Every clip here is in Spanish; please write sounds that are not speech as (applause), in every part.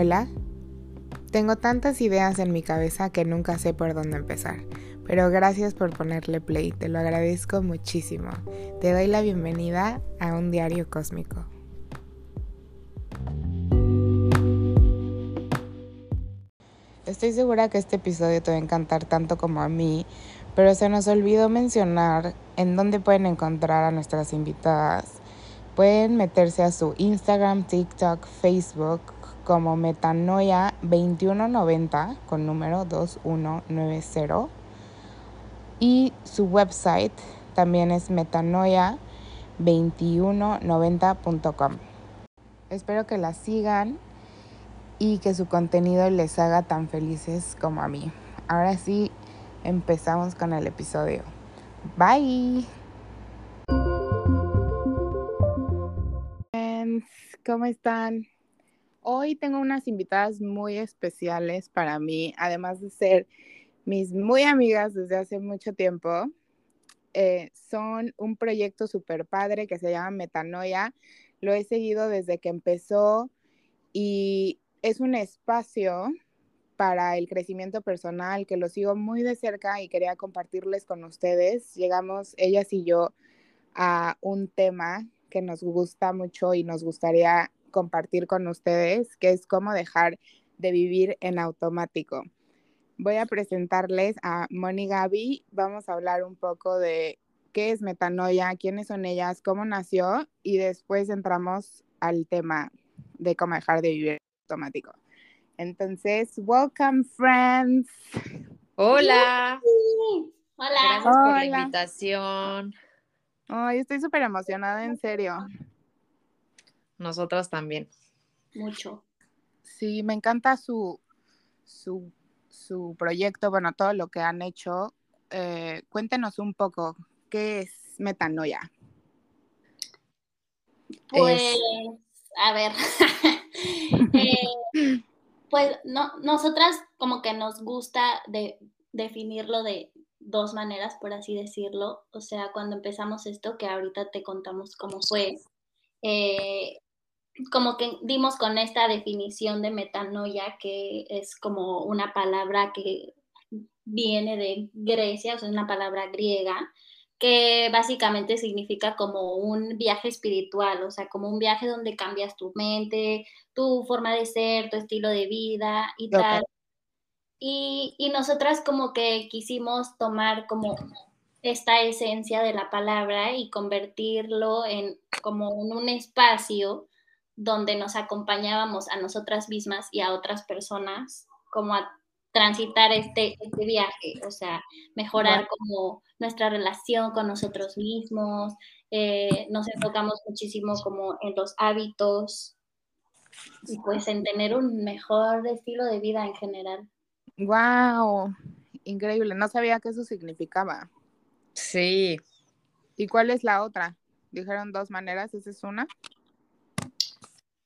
Hola. Tengo tantas ideas en mi cabeza que nunca sé por dónde empezar, pero gracias por ponerle play, te lo agradezco muchísimo. Te doy la bienvenida a un diario cósmico. Estoy segura que este episodio te va a encantar tanto como a mí, pero se nos olvidó mencionar en dónde pueden encontrar a nuestras invitadas. Pueden meterse a su Instagram, TikTok, Facebook como Metanoia2190 con número 2190 y su website también es metanoia2190.com. Espero que la sigan y que su contenido les haga tan felices como a mí. Ahora sí, empezamos con el episodio. Bye. ¿Cómo están? Hoy tengo unas invitadas muy especiales para mí, además de ser mis muy amigas desde hace mucho tiempo. Eh, son un proyecto súper padre que se llama Metanoia. Lo he seguido desde que empezó y es un espacio para el crecimiento personal que lo sigo muy de cerca y quería compartirles con ustedes. Llegamos ellas y yo a un tema que nos gusta mucho y nos gustaría compartir con ustedes, que es cómo dejar de vivir en automático. Voy a presentarles a Moni Gaby. Vamos a hablar un poco de qué es metanoia, quiénes son ellas, cómo nació y después entramos al tema de cómo dejar de vivir en automático. Entonces, welcome friends. Hola. Hola. Gracias por la invitación. Ay, estoy súper emocionada, en serio. Nosotras también. Mucho. Sí, me encanta su, su, su proyecto, bueno, todo lo que han hecho. Eh, cuéntenos un poco, ¿qué es Metanoia? Pues, a ver, (laughs) eh, pues no, nosotras como que nos gusta de, definirlo de dos maneras, por así decirlo. O sea, cuando empezamos esto, que ahorita te contamos cómo fue, eh, como que dimos con esta definición de metanoia, que es como una palabra que viene de Grecia, o sea, es una palabra griega, que básicamente significa como un viaje espiritual, o sea, como un viaje donde cambias tu mente, tu forma de ser, tu estilo de vida y Ok. tal. Y, y nosotras como que quisimos tomar como esta esencia de la palabra y convertirlo en como en un espacio donde nos acompañábamos a nosotras mismas y a otras personas como a transitar este, este viaje, o sea, mejorar como nuestra relación con nosotros mismos, eh, nos enfocamos muchísimo como en los hábitos y pues en tener un mejor estilo de vida en general. ¡Wow! Increíble, no sabía que eso significaba. Sí. ¿Y cuál es la otra? Dijeron dos maneras, ¿esa es una?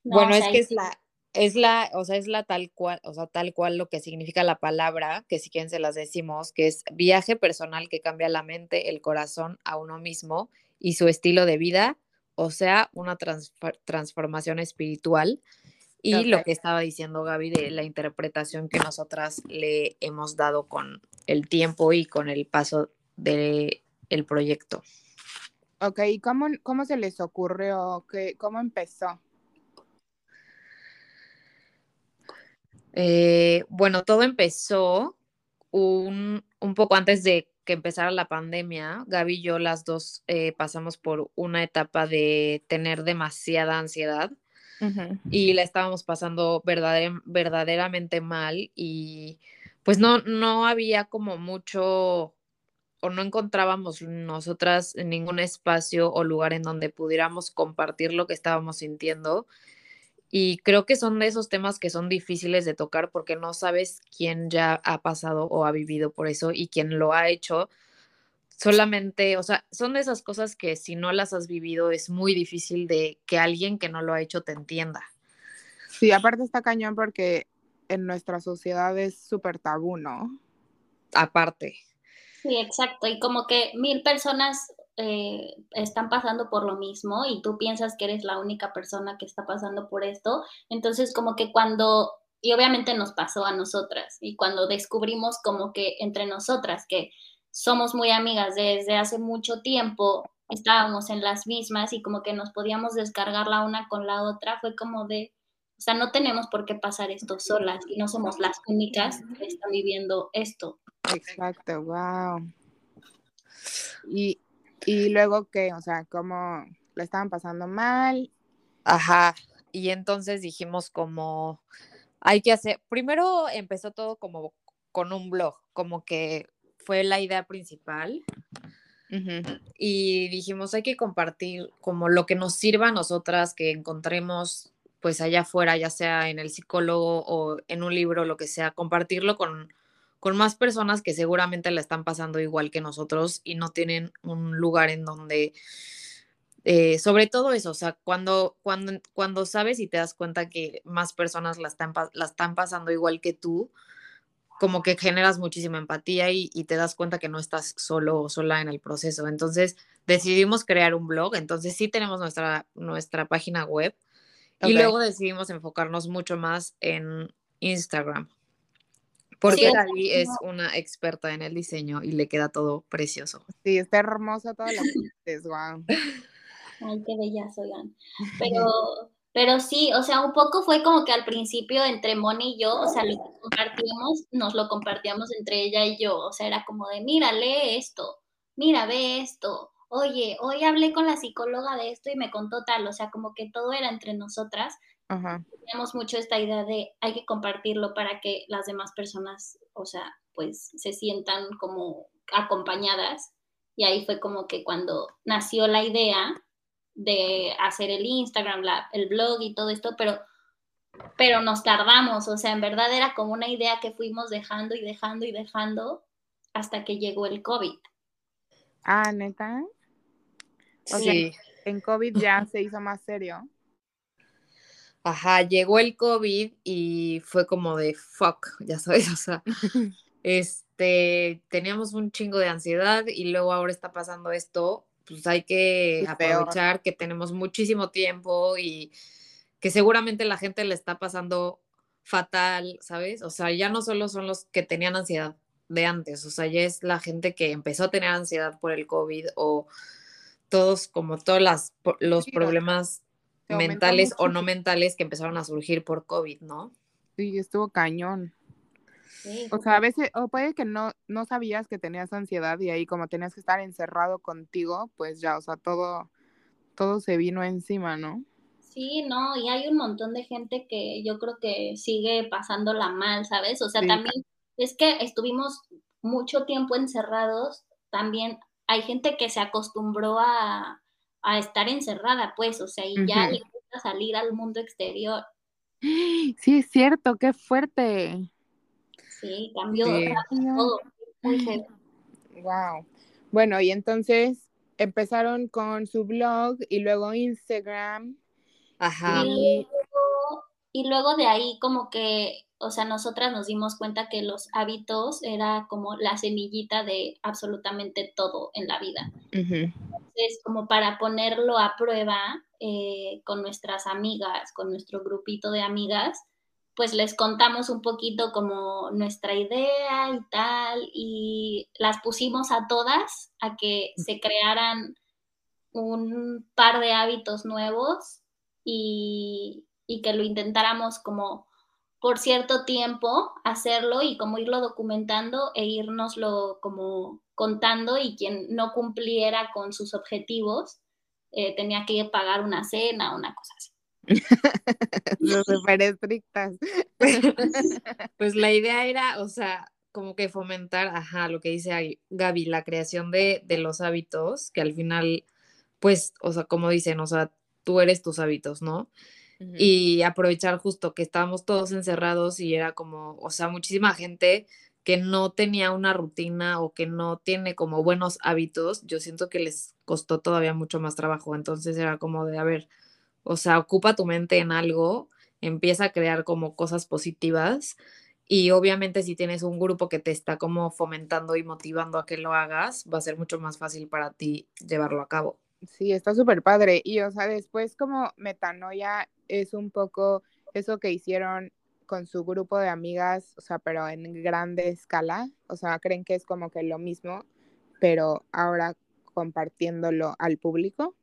No, bueno, o es que es la, es la, o sea, es la tal cual, o sea, tal cual lo que significa la palabra, que si quieren se las decimos, que es viaje personal que cambia la mente, el corazón a uno mismo y su estilo de vida, o sea, una transfor- transformación espiritual. Y lo que estaba diciendo Gaby de la interpretación que nosotras le hemos dado con el tiempo y con el paso del el proyecto. Ok, ¿y cómo, cómo se les ocurrió? ¿Qué, ¿Cómo empezó? Eh, bueno, todo empezó un, un poco antes de que empezara la pandemia. Gaby y yo las dos eh, pasamos por una etapa de tener demasiada ansiedad y la estábamos pasando verdader- verdaderamente mal y pues no, no había como mucho o no encontrábamos nosotras ningún espacio o lugar en donde pudiéramos compartir lo que estábamos sintiendo. Y creo que son de esos temas que son difíciles de tocar porque no sabes quién ya ha pasado o ha vivido por eso y quién lo ha hecho. Solamente, o sea, son de esas cosas que si no las has vivido es muy difícil de que alguien que no lo ha hecho te entienda. Sí, aparte está cañón porque en nuestra sociedad es súper tabú, ¿no? Aparte. Sí, exacto. Y como que mil personas eh, están pasando por lo mismo y tú piensas que eres la única persona que está pasando por esto. Entonces, como que cuando y obviamente nos pasó a nosotras. Y cuando descubrimos como que entre nosotras, que somos muy amigas desde hace mucho tiempo, estábamos en las mismas y como que nos podíamos descargar la una con la otra, fue como de, o sea, no tenemos por qué pasar esto solas y no somos las únicas que están viviendo esto. Exacto, wow. Y, y luego qué, o sea, ¿cómo le estaban pasando mal? Ajá, y entonces dijimos como, hay que hacer, primero empezó todo como con un blog, como que fue la idea principal. Y dijimos, hay que compartir como lo que nos sirva a nosotras, que encontremos pues allá afuera, ya sea en el psicólogo o en un libro, lo que sea, compartirlo con, con más personas que seguramente la están pasando igual que nosotros y no tienen un lugar en donde, eh, sobre todo eso, o sea, cuando, cuando, cuando sabes y te das cuenta que más personas la están, la están pasando igual que tú, como que generas muchísima empatía y, te das cuenta que no estás solo o sola en el proceso. Entonces decidimos crear un blog, entonces sí tenemos nuestra, nuestra página web y luego decidimos enfocarnos mucho más en Instagram. Porque sí, es una experta en el diseño y le queda todo precioso. Sí, está hermosa toda la wow. Ay, qué bella oigan. Pero (laughs) pero sí, o sea, un poco fue como que al principio entre Moni y yo, o sea, lo que compartíamos, nos lo compartíamos entre ella y yo, o sea, era como de, mira, lee esto, mira, ve esto, oye, hoy hablé con la psicóloga de esto y me contó tal, o sea, como que todo era entre nosotras. Teníamos mucho esta idea de hay que compartirlo para que las demás personas, o sea, pues se sientan como acompañadas. Y ahí fue como que cuando nació la idea, de hacer el Instagram, el blog y todo esto, pero, pero nos tardamos, o sea, en verdad era como una idea que fuimos dejando y dejando y dejando hasta que llegó el COVID. Ah, neta. sí. en COVID ya se hizo más serio. Ajá, llegó el COVID y fue como de fuck, ya sabes, (laughs) o sea, (laughs) este, teníamos un chingo de ansiedad y luego ahora está pasando esto pues hay que aprovechar que tenemos muchísimo tiempo y que seguramente la gente le está pasando fatal, ¿sabes? O sea, ya no solo son los que tenían ansiedad de antes, o sea, ya es la gente que empezó a tener ansiedad por el COVID o todos, como todos las, los problemas mentales o no mentales que empezaron a surgir por COVID, ¿no? Sí, estuvo cañón. O sea, a veces, o puede que no, no sabías que tenías ansiedad y ahí como tenías que estar encerrado contigo, pues ya, o sea, todo, todo se vino encima, ¿no? Sí, no, y hay un montón de gente que yo creo que sigue pasándola mal, ¿sabes? O sea, también es que estuvimos mucho tiempo encerrados, también hay gente que se acostumbró a, estar encerrada, pues, o sea, y ya le gusta salir al mundo exterior. Sí, es cierto, qué fuerte. Sí, cambió, todo. Muy Wow. Bueno, y entonces empezaron con su blog y luego Instagram. Ajá. Y, y luego de ahí como que, o sea, nosotras nos dimos cuenta que los hábitos era como la semillita de absolutamente todo en la vida. Entonces, como para ponerlo a prueba eh, con nuestras amigas, con nuestro grupito de amigas, pues les contamos un poquito como nuestra idea y tal, y las pusimos a todas a que se crearan un par de hábitos nuevos y, que lo intentáramos como por cierto tiempo hacerlo y como irlo documentando e irnoslo como contando y quien no cumpliera con sus objetivos eh, tenía que pagar una cena o una cosa así. (laughs) Súper estrictas. (laughs) pues la idea era, o sea, como que fomentar, ajá, lo que dice Gaby, la creación de, de los hábitos, que al final, pues, o sea, como dicen, o sea, tú eres tus hábitos, ¿no? Y aprovechar justo que estábamos todos encerrados y era como, o sea, muchísima gente que no tenía una rutina o que no tiene como buenos hábitos, yo siento que les costó todavía mucho más trabajo. Entonces era como de, a ver, o sea, ocupa tu mente en algo, empieza a crear como cosas positivas y obviamente si tienes un grupo que te está como fomentando y motivando a que lo hagas, va a ser mucho más fácil para ti llevarlo a cabo. Sí, está súper padre. Y o sea, después como metanoia es un poco eso que hicieron con su grupo de amigas, o sea, pero en grande escala, o sea, creen que es como que lo mismo, pero ahora compartiéndolo al público.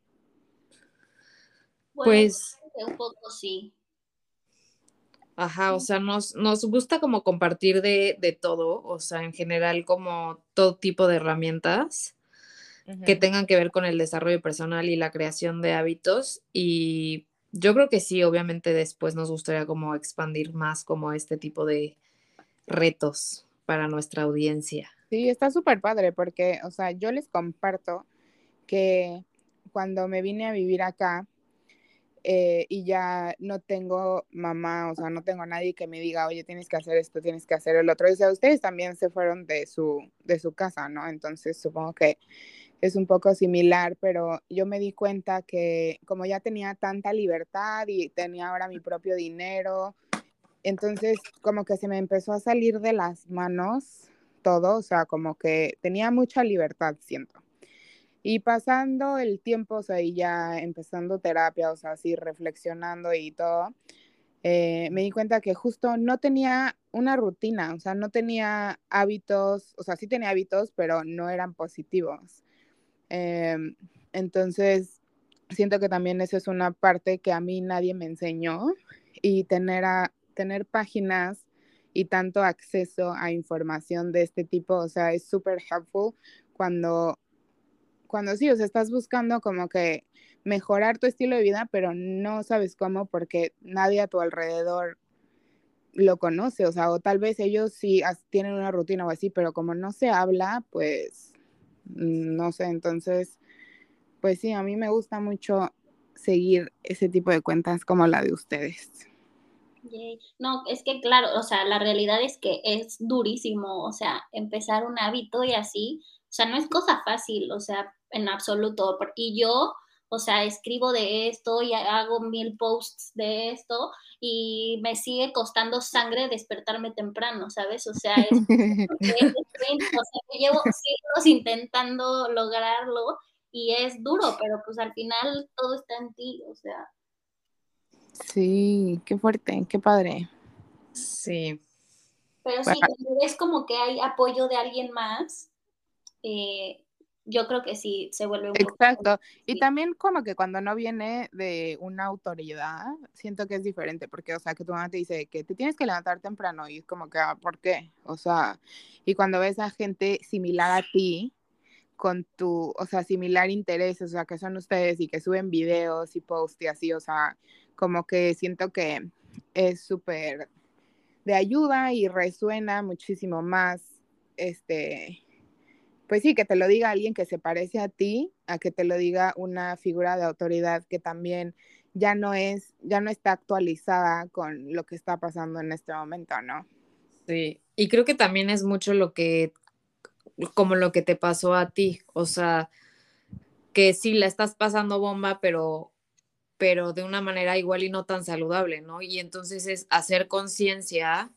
Pues, un poco sí. Ajá, o sea, nos, nos gusta como compartir de, de, todo, o sea, en general como todo tipo de herramientas que tengan que ver con el desarrollo personal y la creación de hábitos. Y yo creo que sí, obviamente después nos gustaría como expandir más como este tipo de retos para nuestra audiencia. Sí, está súper padre porque, o sea, yo les comparto que cuando me vine a vivir acá eh, y ya no tengo mamá, o sea, no tengo nadie que me diga, oye, tienes que hacer esto, tienes que hacer el otro. O sea, ustedes también se fueron de su, de su casa, ¿no? Entonces supongo que es un poco similar, pero yo me di cuenta que como ya tenía tanta libertad y tenía ahora mi propio dinero, entonces como que se me empezó a salir de las manos todo, o sea, como que tenía mucha libertad, siento. Y pasando el tiempo, o sea, y ya empezando terapia, o sea, así reflexionando y todo, eh, me di cuenta que justo no tenía una rutina, o sea, no tenía hábitos, o sea, sí tenía hábitos, pero no eran positivos. Em, entonces, siento que también esa es una parte que a mí nadie me enseñó y tener, a, tener páginas y tanto acceso a información de este tipo, o sea, es súper helpful cuando, cuando sí, o sea, estás buscando como que mejorar tu estilo de vida, pero no sabes cómo porque nadie a tu alrededor lo conoce, o sea, o tal vez ellos sí tienen una rutina o así, pero como no se habla, pues no sé, entonces, pues sí, a mí me gusta mucho seguir ese tipo de cuentas como la de ustedes. No, es que claro, o sea, la realidad es que es durísimo, o sea, empezar un hábito y así, o sea, no es cosa fácil, o sea, en absoluto. Y yo, o sea, escribo de esto y hago mil posts de esto y me sigue costando sangre despertarme temprano, ¿sabes? O sea, es, (laughs) llevo siglos intentando lograrlo y es duro, pero pues al final todo está en ti, o sea. Sí, qué fuerte, qué padre. Sí. Pero sí, es como que hay apoyo de alguien más, eh, yo creo que sí se vuelve un Exacto. y también como que cuando no viene de una autoridad, siento que es diferente, porque, o sea, que tu mamá te dice que te tienes que levantar temprano y es como que, ah, ¿por qué? O sea, y cuando ves a gente similar a ti, con tu, o sea, similar interés, o sea, que son ustedes y que suben videos y posts y así, o sea, como que siento que es súper de ayuda y resuena muchísimo más, este, pues sí, que te lo diga alguien que se parece a ti, a que te lo diga una figura de autoridad que también ya no es, ya no está actualizada con lo que está pasando en este momento, ¿no? Sí, y creo que también es mucho lo que, como lo que te pasó a ti, o sea, que sí la estás pasando bomba, pero pero de una manera igual y no tan saludable, ¿no? Y entonces es hacer conciencia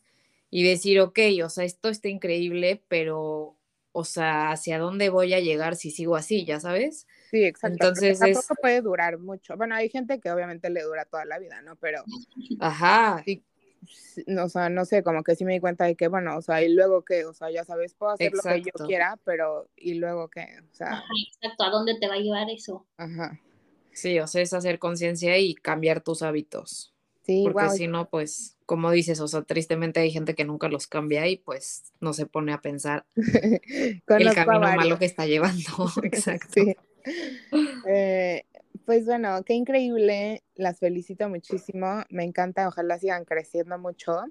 y decir, ok, o sea, esto está increíble, pero o sea, hacia dónde voy a llegar si sigo así, ya sabes. Sí, exacto. Entonces tampoco puede durar mucho. Bueno, hay gente que obviamente le dura toda la vida, ¿no? Pero Ajá. Sí, o sea, no sé, como que sí me di cuenta de que, bueno, o sea, y luego que, o sea, ya sabes, puedo hacer lo que yo quiera, pero y luego que, o sea. Ajá, exacto, ¿a dónde te va a llevar eso? Ajá. Sí, o sea, es hacer conciencia y cambiar tus hábitos. Sí, Porque si no, pues, como dices, o sea, tristemente hay gente que nunca los cambia y pues no se pone a pensar (laughs) el camino malo que está llevando. (laughs) (laughs) Exacto. Eh, pues bueno, qué increíble, las felicito muchísimo, me encanta, ojalá sigan creciendo mucho.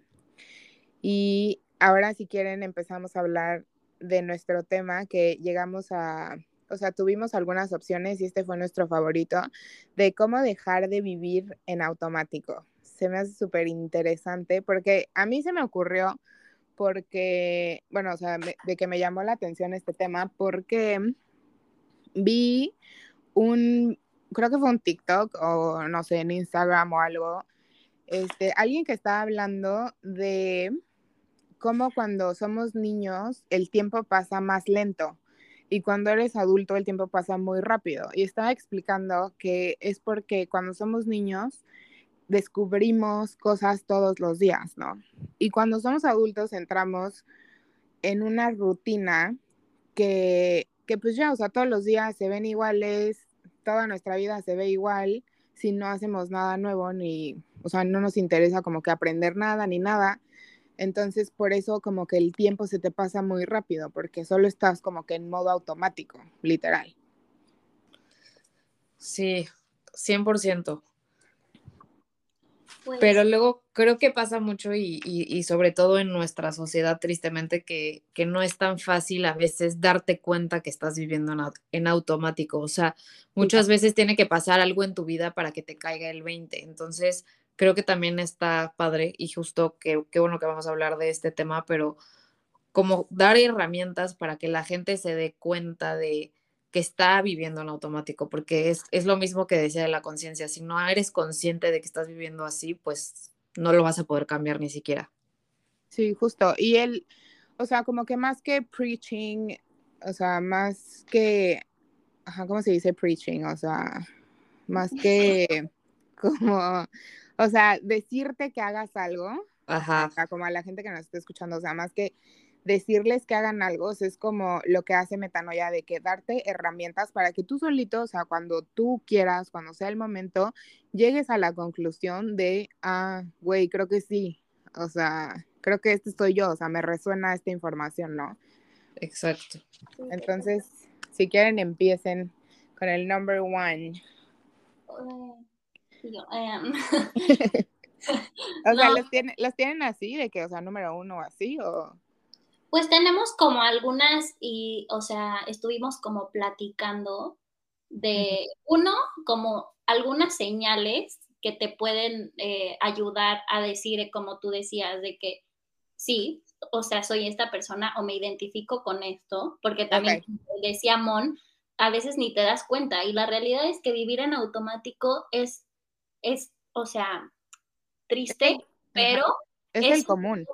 Y ahora si quieren empezamos a hablar de nuestro tema que llegamos a, o sea, tuvimos algunas opciones y este fue nuestro favorito, de cómo dejar de vivir en automático se me hace súper interesante porque a mí se me ocurrió porque, bueno, o sea, de que me llamó la atención este tema porque vi un, creo que fue un TikTok o no sé, en Instagram o algo, este, alguien que estaba hablando de cómo cuando somos niños el tiempo pasa más lento y cuando eres adulto el tiempo pasa muy rápido. Y estaba explicando que es porque cuando somos niños descubrimos cosas todos los días, ¿no? Y cuando somos adultos entramos en una rutina que, que pues ya, o sea, todos los días se ven iguales, toda nuestra vida se ve igual si no hacemos nada nuevo ni, o sea, no nos interesa como que aprender nada ni nada. Entonces, por eso como que el tiempo se te pasa muy rápido, porque solo estás como que en modo automático, literal. Sí, 100%. Pues Pero luego creo que pasa mucho y, sobre todo en nuestra sociedad, tristemente, que, no es tan fácil a veces darte cuenta que estás viviendo en, en, automático. O sea, muchas veces tiene que pasar algo en tu vida para que te caiga el 20. Entonces, creo que también está padre y justo que qué bueno que vamos a hablar de este tema, pero como dar herramientas para que la gente se dé cuenta de que está viviendo en automático, porque es, es lo mismo que decía de la conciencia, si no eres consciente de que estás viviendo así, pues no lo vas a poder cambiar ni siquiera. Sí, justo. Y él, o sea, como que más que preaching, o sea, más que, ajá, ¿cómo se dice preaching? O sea, más que (laughs) como o sea, decirte que hagas algo, Ajá. como a la gente que nos está escuchando, o sea, más que decirles que hagan algo, es como lo que hace Metanoia de que darte herramientas para que tú solito, o sea, cuando tú quieras, cuando sea el momento, llegues a la conclusión de, ah, güey, creo que sí, o sea, creo que este soy yo, o sea, me resuena esta información, ¿no? Exacto. Entonces, si quieren, empiecen con el number one. Em, (laughs) o sea, ¿los, tienen, ¿los tienen así, de que, o sea, número uno así o...? Pues tenemos como algunas y, o sea, estuvimos como platicando de, uno, como algunas señales que te pueden eh, ayudar a decir, como tú decías, de que sí, o sea, soy esta persona o me identifico con esto, porque también decía Mon, a veces ni te das cuenta y la realidad es que vivir en automático es es, o sea, triste, pero es, el común.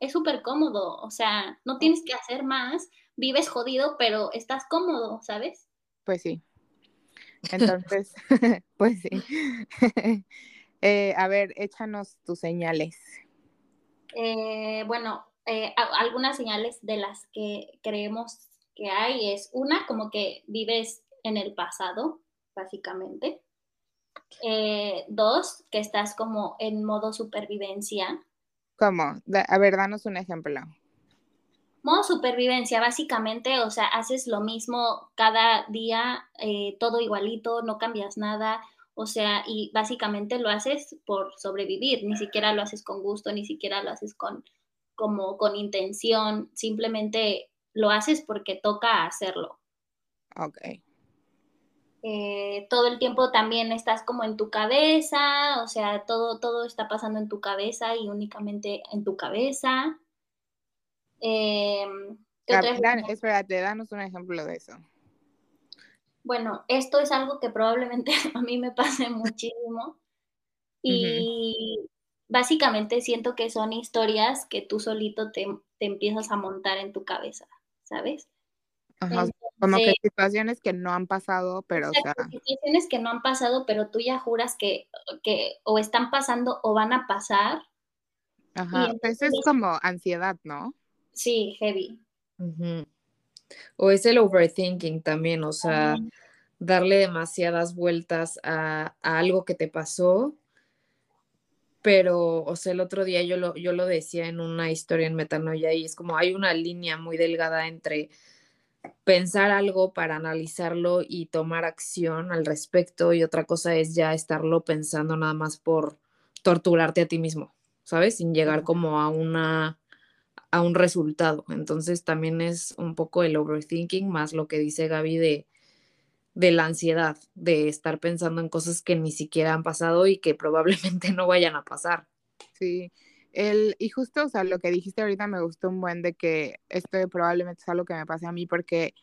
Es súper cómodo, o sea, no tienes que hacer más, vives jodido, pero estás cómodo, ¿sabes? Pues sí. Entonces, (laughs) pues sí. (laughs) Eh, a ver, échanos tus señales. Eh, bueno, eh, algunas señales de las que creemos que hay es una, como que vives en el pasado, básicamente. Eh, dos, que estás como en modo supervivencia. ¿Cómo? A ver, danos un ejemplo. Modo supervivencia, básicamente, o sea, haces lo mismo cada día, eh, todo igualito, no cambias nada, o sea, y básicamente lo haces por sobrevivir, ni siquiera lo haces con gusto, ni siquiera lo haces con, como con intención, simplemente lo haces porque toca hacerlo. Ok. Eh, todo el tiempo también estás como en tu cabeza, o sea, todo, todo está pasando en tu cabeza y únicamente en tu cabeza. Eh, espérate, danos un ejemplo de eso. Bueno, esto es algo que probablemente (laughs) a mí me pase (laughs) muchísimo y básicamente siento que son historias que tú solito te, te empiezas a montar en tu cabeza, ¿sabes? Ajá, como que situaciones que no han pasado, pero... O sea, situaciones que no han pasado, pero tú ya juras que, que o están pasando o van a pasar. Ajá, eso es como ansiedad, ¿no? Sí, heavy. O es el overthinking también, o sea, darle demasiadas vueltas a, a, algo que te pasó. Pero, o sea, el otro día yo lo, yo lo decía en una historia en Metanoia y es como hay una línea muy delgada entre pensar algo para analizarlo y tomar acción al respecto y otra cosa es ya estarlo pensando nada más por torturarte a ti mismo, ¿sabes? Sin llegar como a una a un resultado. Entonces también es un poco el overthinking más lo que dice Gaby de de la ansiedad, de estar pensando en cosas que ni siquiera han pasado y que probablemente (laughs) no vayan a pasar. Sí, el, y justo, o sea, lo que dijiste ahorita me gustó un buen de que esto probablemente es algo que me pase a mí porque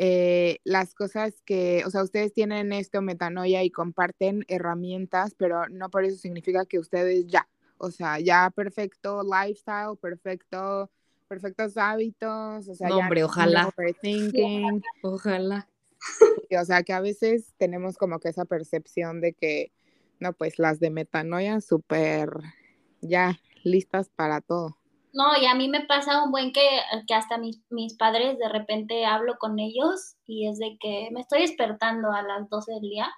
eh, las cosas que, o sea, ustedes tienen esto, metanoia, y comparten herramientas, pero no por eso significa que ustedes ya, o sea, ya perfecto lifestyle, perfecto, perfectos hábitos, o sea, no, hombre, ojalá. (laughs) Ojalá. o sea, que a veces tenemos como que esa percepción de que No, pues las de metanoia súper ya listas para todo. No, y a mí me pasa un buen que, que hasta mis, mis, padres de repente hablo con ellos y es de que me estoy despertando a las 12 del día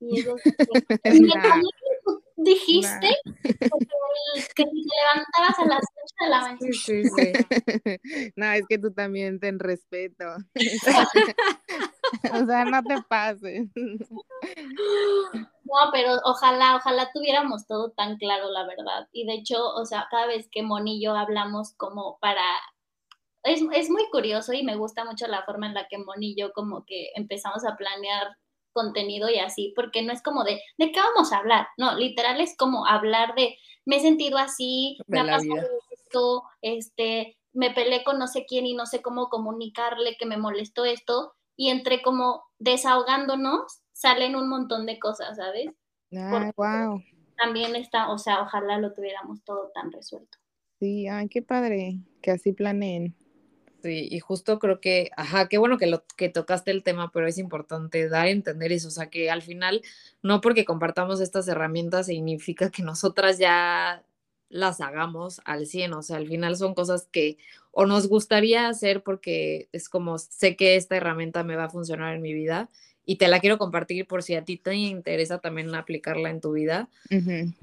y ellos (laughs) (laughs) dijiste que, te levantabas a las 8 de la (laughs) mañana. Sí, sí, sí. No, es que tú también ten respeto. (laughs) o sea, no te pases. No, pero ojalá, ojalá tuviéramos todo tan claro, la verdad. Y de hecho, o sea, cada vez que Moni y yo hablamos como para... Es, es muy curioso y me gusta mucho la forma en la que Moni y yo como que empezamos a planear contenido y así, porque no es como de, ¿de qué vamos a hablar? No, literal es como hablar de, me he sentido así, me ha pasado esto, este, me peleé con no sé quién y no sé cómo comunicarle que me molestó esto, y entre como desahogándonos salen un montón de cosas, ¿sabes? Ah, wow. También está, o sea, ojalá lo tuviéramos todo tan resuelto. Sí, ay, qué padre que así planeen. Sí, y justo creo que, ajá, qué bueno que, lo, que tocaste el tema, pero es importante dar a entender eso, o sea, que al final, no porque compartamos estas herramientas significa que nosotras ya las hagamos al 100, o sea, al final son cosas que o nos gustaría hacer porque es como, sé que esta herramienta me va a funcionar en mi vida y te la quiero compartir por si a ti te interesa también aplicarla en tu vida,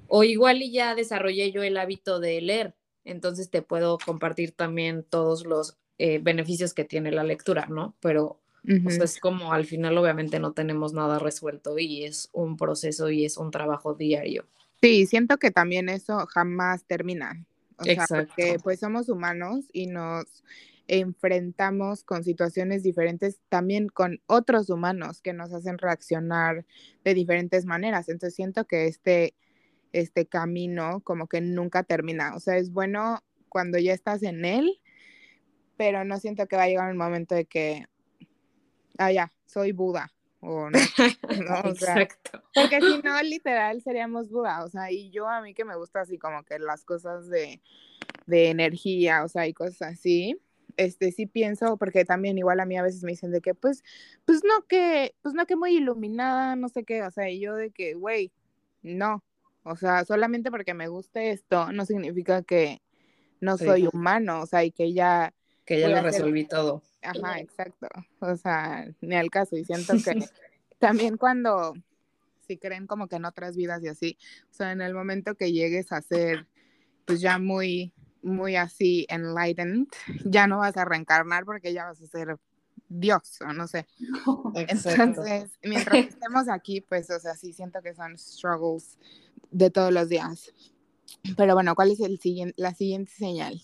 o igual y ya desarrollé yo el hábito de leer, entonces te puedo compartir también todos los eh, beneficios que tiene la lectura, ¿no? Pero es como al final obviamente no tenemos nada resuelto y es un proceso y es un trabajo diario. Sí, siento que también eso jamás termina. O sea, porque pues somos humanos y nos enfrentamos con situaciones diferentes también con otros humanos que nos hacen reaccionar de diferentes maneras. Entonces siento que este, este camino como que nunca termina. O sea, es bueno cuando ya estás en él, pero no siento que va a llegar un momento de que, ah, ya, soy Buda. O no, (laughs) Exacto. porque si (laughs) no, literal, seríamos Buda. O sea, y yo a mí que me gusta así como que las cosas de, de energía, o sea, y cosas así, este sí pienso, porque también igual a mí a veces me dicen de que, pues, pues no que, pues no que muy iluminada, no sé qué, o sea, y yo de que, güey, no, o sea, solamente porque me guste esto, no significa que no soy humano, o sea, y que ya que ya lo resolví todo. Ajá, exacto. O sea, ni al caso. Y siento que (laughs) también cuando, si creen como que en otras vidas y así, o sea, en el momento que llegues a ser, pues ya muy, muy así enlightened, ya no vas a reencarnar porque ya vas a ser Dios, o no sé. (laughs) Entonces, mientras (laughs) estemos aquí, pues, o sea, sí siento que son struggles de todos los días. Pero bueno, ¿cuál es el siguiente, la siguiente señal?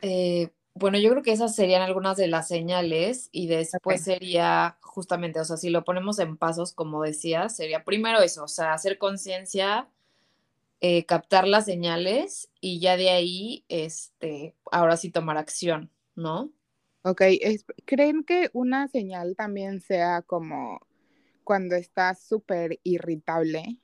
Eh, bueno, yo creo que esas serían algunas de las señales y después sería justamente, o sea, si lo ponemos en pasos, como decía, sería primero eso, o sea, hacer conciencia, eh, captar las señales y ya de ahí, este, ahora sí tomar acción, ¿no? Ok, ¿creen que una señal también sea como cuando estás súper irritable?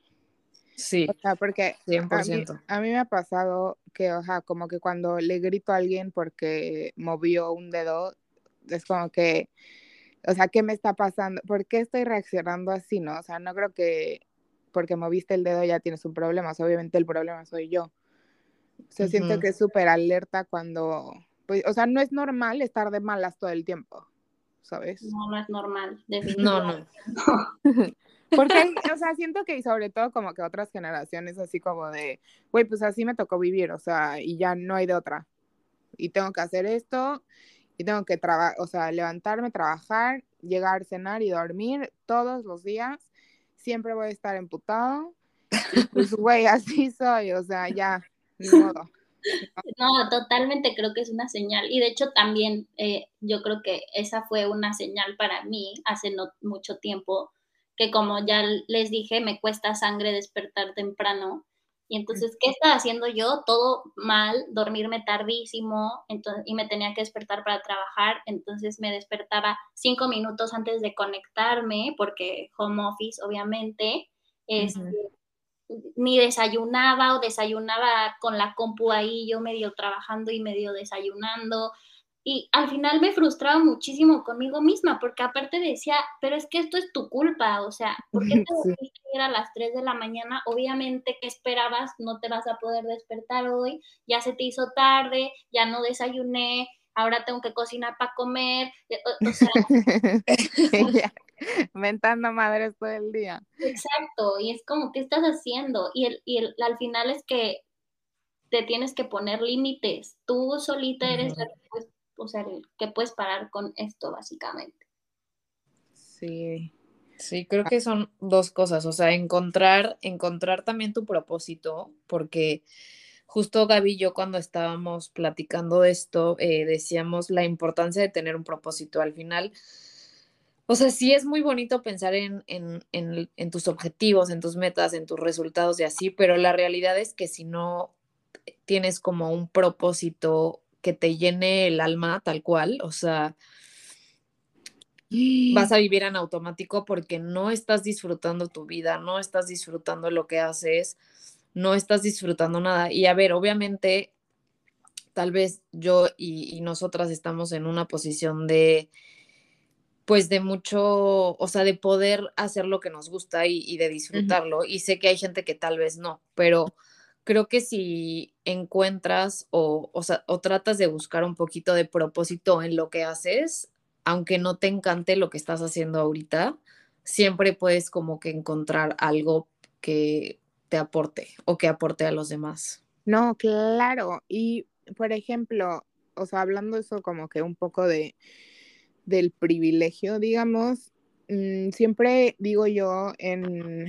Sí. O sea, porque 100%. A, mí, me ha pasado que, o sea, como que cuando le grito a alguien porque movió un dedo, es como que, o sea, ¿qué me está pasando? ¿Por qué estoy reaccionando así, no? O sea, no creo que porque moviste el dedo ya tienes un problema, obviamente el problema soy yo. O sea, siento que es súper alerta cuando, pues, o sea, no es normal estar de malas todo el tiempo, ¿sabes? No, no es normal, definitivamente. No, no. (laughs) Porque, o sea, siento que sobre todo como que otras generaciones así como de, güey, pues así me tocó vivir, o sea, y ya no hay de otra. Y tengo que hacer esto, y tengo que trabajar, o sea, levantarme, trabajar, llegar, cenar y dormir todos los días. Siempre voy a estar emputado. Y pues, güey, (laughs) así soy, o sea, ya, ni modo. No, totalmente creo que es una señal. Y de hecho también eh, yo creo que esa fue una señal para mí hace no mucho tiempo, que como ya les dije, me cuesta sangre despertar temprano. Y entonces, ¿qué estaba haciendo yo? Todo mal, dormirme tardísimo, entonces, y me tenía que despertar para trabajar, entonces me despertaba cinco minutos antes de conectarme, porque home office, obviamente, este, ni desayunaba o desayunaba con la compu ahí, yo medio trabajando y medio desayunando, y al final me frustraba muchísimo conmigo misma, porque aparte decía, pero es que esto es tu culpa, o sea, ¿por qué te (laughs) sí. ir a las 3 de la mañana? Obviamente, ¿qué esperabas? No te vas a poder despertar hoy, ya se te hizo tarde, ya no desayuné, ahora tengo que cocinar para comer, eh, o, sea... (laughs) (laughs) Mentando madres todo el día. Exacto, y es como, ¿qué estás haciendo? Y, el, y el, al final es que te tienes que poner límites. Tú solita eres la que o sea, que puedes parar con esto, básicamente. Sí. Sí, creo que son dos cosas, o sea, encontrar, encontrar también tu propósito, porque justo Gaby y yo cuando estábamos platicando de esto, eh, decíamos la importancia de tener un propósito al final. O sea, sí es muy bonito pensar en, en, en, en tus objetivos, en tus metas, en tus resultados y así, pero la realidad es que si no tienes como un propósito que te llene el alma tal cual, o sea, vas (gasps) a vivir en automático porque no estás disfrutando tu vida, no estás disfrutando lo que haces, no estás disfrutando nada. Y a ver, obviamente, tal vez yo y, nosotras estamos en una posición de, pues de mucho, o sea, de poder hacer lo que nos gusta y, de disfrutarlo. Y sé que hay gente que tal vez no, pero creo que si encuentras o, o, o tratas de buscar un poquito de propósito en lo que haces, aunque no te encante lo que estás haciendo ahorita, siempre puedes como que encontrar algo que te aporte o que aporte a los demás. No, claro. Y, por ejemplo, o sea, hablando eso como que un poco de del privilegio, digamos, mmm, siempre digo yo en,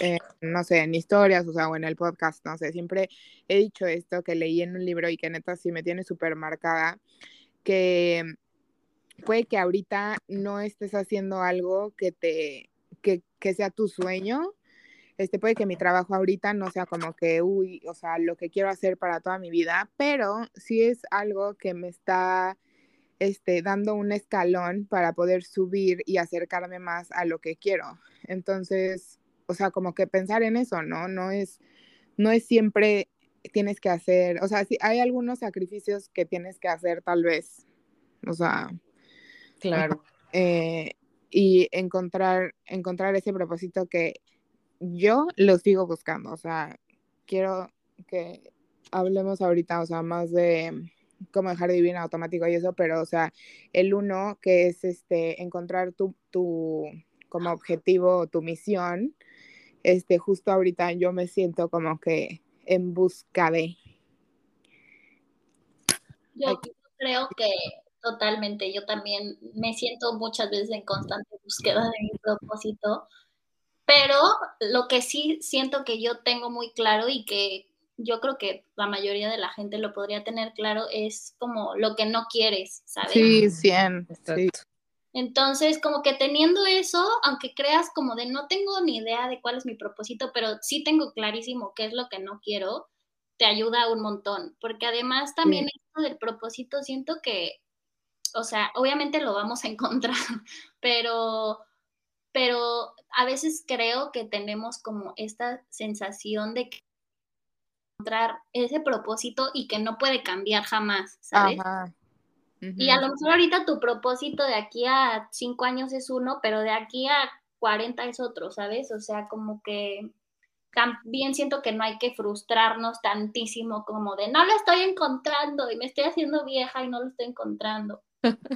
eh, no sé, en historias, o sea, o en el podcast, no sé, siempre he dicho esto que leí en un libro y que neta sí me tiene súper marcada, que puede que ahorita no estés haciendo algo que te, que, que sea tu sueño, este puede que mi trabajo ahorita no sea como que, uy, o sea, lo que quiero hacer para toda mi vida, pero sí es algo que me está este, dando un escalón para poder subir y acercarme más a lo que quiero. Entonces, o sea, como que pensar en eso, ¿no? No es, no es siempre tienes que hacer, o sea, sí, hay algunos sacrificios que tienes que hacer tal vez, o sea, claro. Eh, y encontrar, encontrar ese propósito que yo lo sigo buscando, o sea, quiero que hablemos ahorita, o sea, más de cómo dejar de vivir en automático y eso, pero, o sea, el uno que es este, encontrar tu, tu como objetivo, tu misión, este, justo ahorita yo me siento como que en busca de. Yo creo que totalmente, yo también me siento muchas veces en constante búsqueda de mi propósito, pero lo que sí siento que yo tengo muy claro y que yo creo que la mayoría de la gente lo podría tener claro es como lo que no quieres, ¿sabes? Sí, 100. Sí. Entonces, como que teniendo eso, aunque creas como de no tengo ni idea de cuál es mi propósito, pero sí tengo clarísimo qué es lo que no quiero, te ayuda un montón, porque además también sí. esto del propósito siento que, o sea, obviamente lo vamos a encontrar, (laughs) pero, pero a veces creo que tenemos como esta sensación de que encontrar ese propósito y que no puede cambiar jamás, ¿sabes? Ajá. Y a lo mejor ahorita tu propósito de aquí a cinco años es uno, pero de aquí a 40 es otro, ¿sabes? O sea, como que también siento que no hay que frustrarnos tantísimo como de no lo estoy encontrando y me estoy haciendo vieja y no lo estoy encontrando.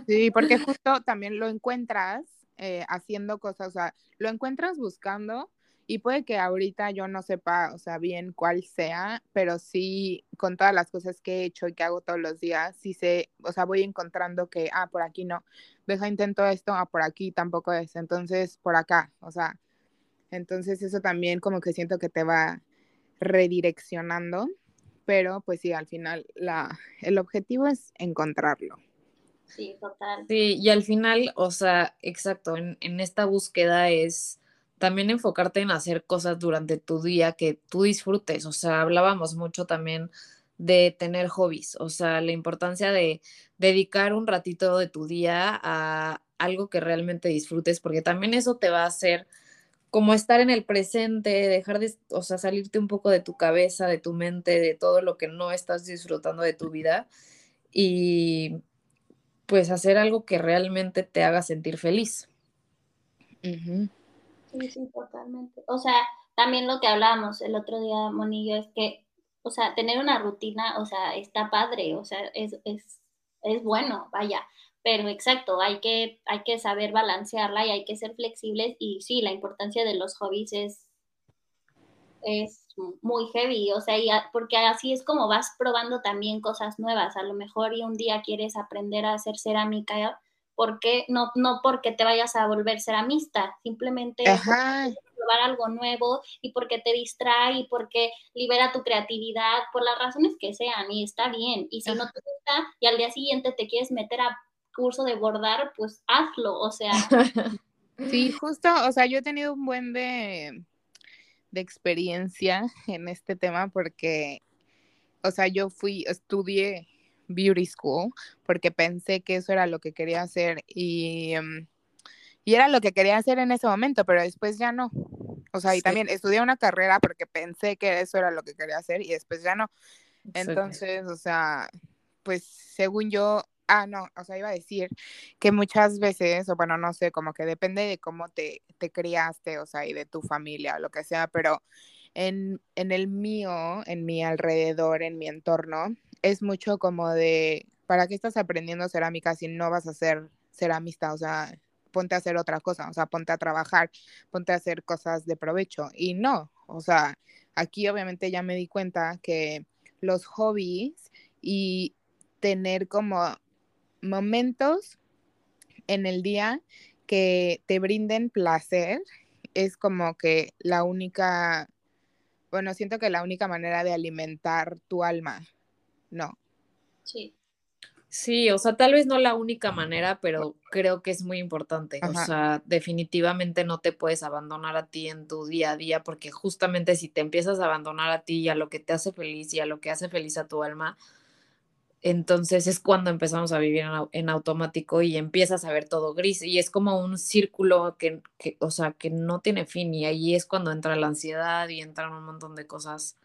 Sí, porque (laughs) justo también lo encuentras eh, haciendo cosas, o sea, lo encuentras buscando y puede que ahorita yo no sepa, o sea, bien cuál sea, pero sí con todas las cosas que he hecho y que hago todos los días, sí sé, o sea, voy encontrando que, ah, por aquí no, deja intento esto, ah, por aquí tampoco es, entonces por acá, o sea, entonces eso también como que siento que te va redireccionando, pero pues sí, al final la, el objetivo es encontrarlo. Sí, total. Sí, y al final, o sea, exacto, en, en esta búsqueda es también enfocarte en hacer cosas durante tu día que tú disfrutes. O sea, hablábamos mucho también de tener hobbies, o sea, la importancia de dedicar un ratito de tu día a algo que realmente disfrutes, porque también eso te va a hacer como estar en el presente, dejar de, o sea, salirte un poco de tu cabeza, de tu mente, de todo lo que no estás disfrutando de tu vida y pues hacer algo que realmente te haga sentir feliz. Sí, sí, totalmente. O sea, también lo que hablábamos el otro día, Monillo, es que, o sea, tener una rutina, o sea, está padre, o sea, es, es, es bueno, vaya, pero exacto, hay que, hay que saber balancearla y hay que ser flexibles. Y sí, la importancia de los hobbies es, es muy heavy, o sea, porque así es como vas probando también cosas nuevas, a lo mejor y un día quieres aprender a hacer cerámica, porque no, no porque te vayas a volver ceramista, simplemente probar algo nuevo y porque te distrae y porque libera tu creatividad, por las razones que sean, y está bien, y si no te gusta y al día siguiente te quieres meter a curso de bordar, pues hazlo, o sea. (laughs) Sí, justo, o sea, yo he tenido un buen de de experiencia en este tema porque, o sea, yo fui, estudié beauty school porque pensé que eso era lo que quería hacer y, em, y era lo que quería hacer en ese momento, pero después ya no. O sea, y también estudié una carrera porque pensé que eso era lo que quería hacer y después ya no. Entonces, o sea, pues según yo, Ah, no, o sea, iba a decir que muchas veces, o bueno, no sé, como que depende de cómo te, te criaste, o sea, y de tu familia o lo que sea, pero en, en el mío, en mi alrededor, en mi entorno, es mucho como de, ¿para qué estás aprendiendo cerámica si no vas a ser ceramista? O sea, ponte a hacer otra cosa, o sea, ponte a trabajar, ponte a hacer cosas de provecho. Y no, o sea, aquí obviamente ya me di cuenta que los hobbies y tener como momentos en el día que te brinden placer es como que la única, bueno, siento que la única manera de alimentar tu alma, ¿no? Sí. Sí, o sea, tal vez no la única manera, pero creo que es muy importante. O sea, definitivamente no te puedes abandonar a ti en tu día a día, porque justamente si te empiezas a abandonar a ti y a lo que te hace feliz y a lo que hace feliz a tu alma, entonces es cuando empezamos a vivir en, automático y empiezas a ver todo gris y es como un círculo que, o sea, que no tiene fin y ahí es cuando entra la ansiedad y entran un montón de cosas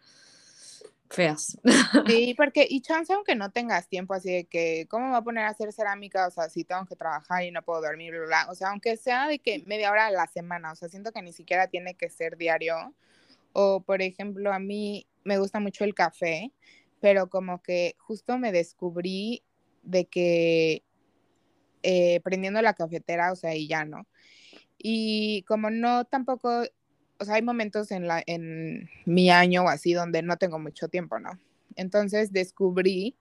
feas. Sí, (laughs) porque y chance aunque no tengas tiempo así de que, ¿cómo me voy a poner a hacer cerámica? O sea, si tengo que trabajar y no puedo dormir, bla, bla. o sea, aunque sea de que media hora a la semana, o sea, siento que ni siquiera tiene que ser diario. O, por ejemplo, a mí me gusta mucho el café pero como que justo me descubrí de que eh, prendiendo la cafetera, o sea, y ya no. Y como no tampoco, o sea, hay momentos en, la, en mi año o así donde no tengo mucho tiempo, ¿no? Entonces descubrí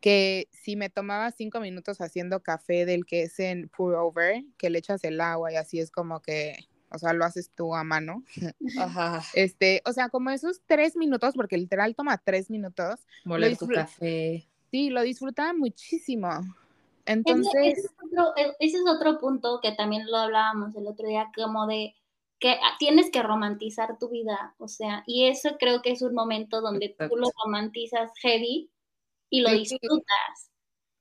que si me tomaba cinco minutos haciendo café del que es en pour over, que le echas el agua y así es como que o sea, lo haces tú a mano. (laughs) Ajá. Este, o sea, como esos tres minutos, porque literal toma tres minutos. Moler tu café. Sí, lo disfrutaba muchísimo. Entonces. Ese, es otro, punto que también lo hablábamos el otro día, como de que tienes que romantizar tu vida, o sea, y eso creo que es un momento donde tú lo romantizas heavy y lo disfrutas.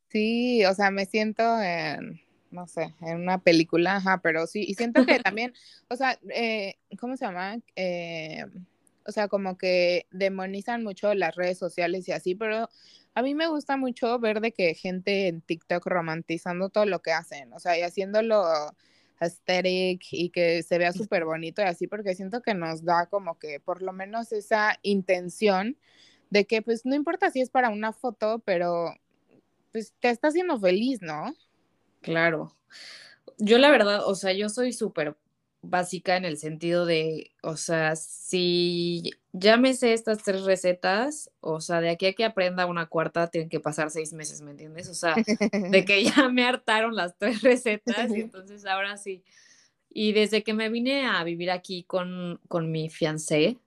Sí, o sea, me siento en no sé, en una película, ajá, pero sí, y siento que (laughs) también, o sea, eh, ¿cómo se llama? Eh, o sea, como que demonizan mucho las redes sociales y así, pero a mí me gusta mucho ver de que gente en TikTok romantizando todo lo que hacen, o sea, y haciéndolo aesthetic y que se vea súper bonito y así, porque siento que nos da como que por lo menos esa intención de que pues no importa si es para una foto, pero pues te está haciendo feliz, ¿no? Claro. Yo la verdad, o sea, yo soy súper básica en el sentido de, o sea, si ya me sé estas tres recetas, o sea, de aquí a que aprenda una cuarta, tienen que pasar seis meses, ¿me entiendes? O sea, de (laughs) que ya me hartaron las tres recetas y (laughs) entonces ahora sí. Y desde que me vine a vivir aquí con, con mi fiancé,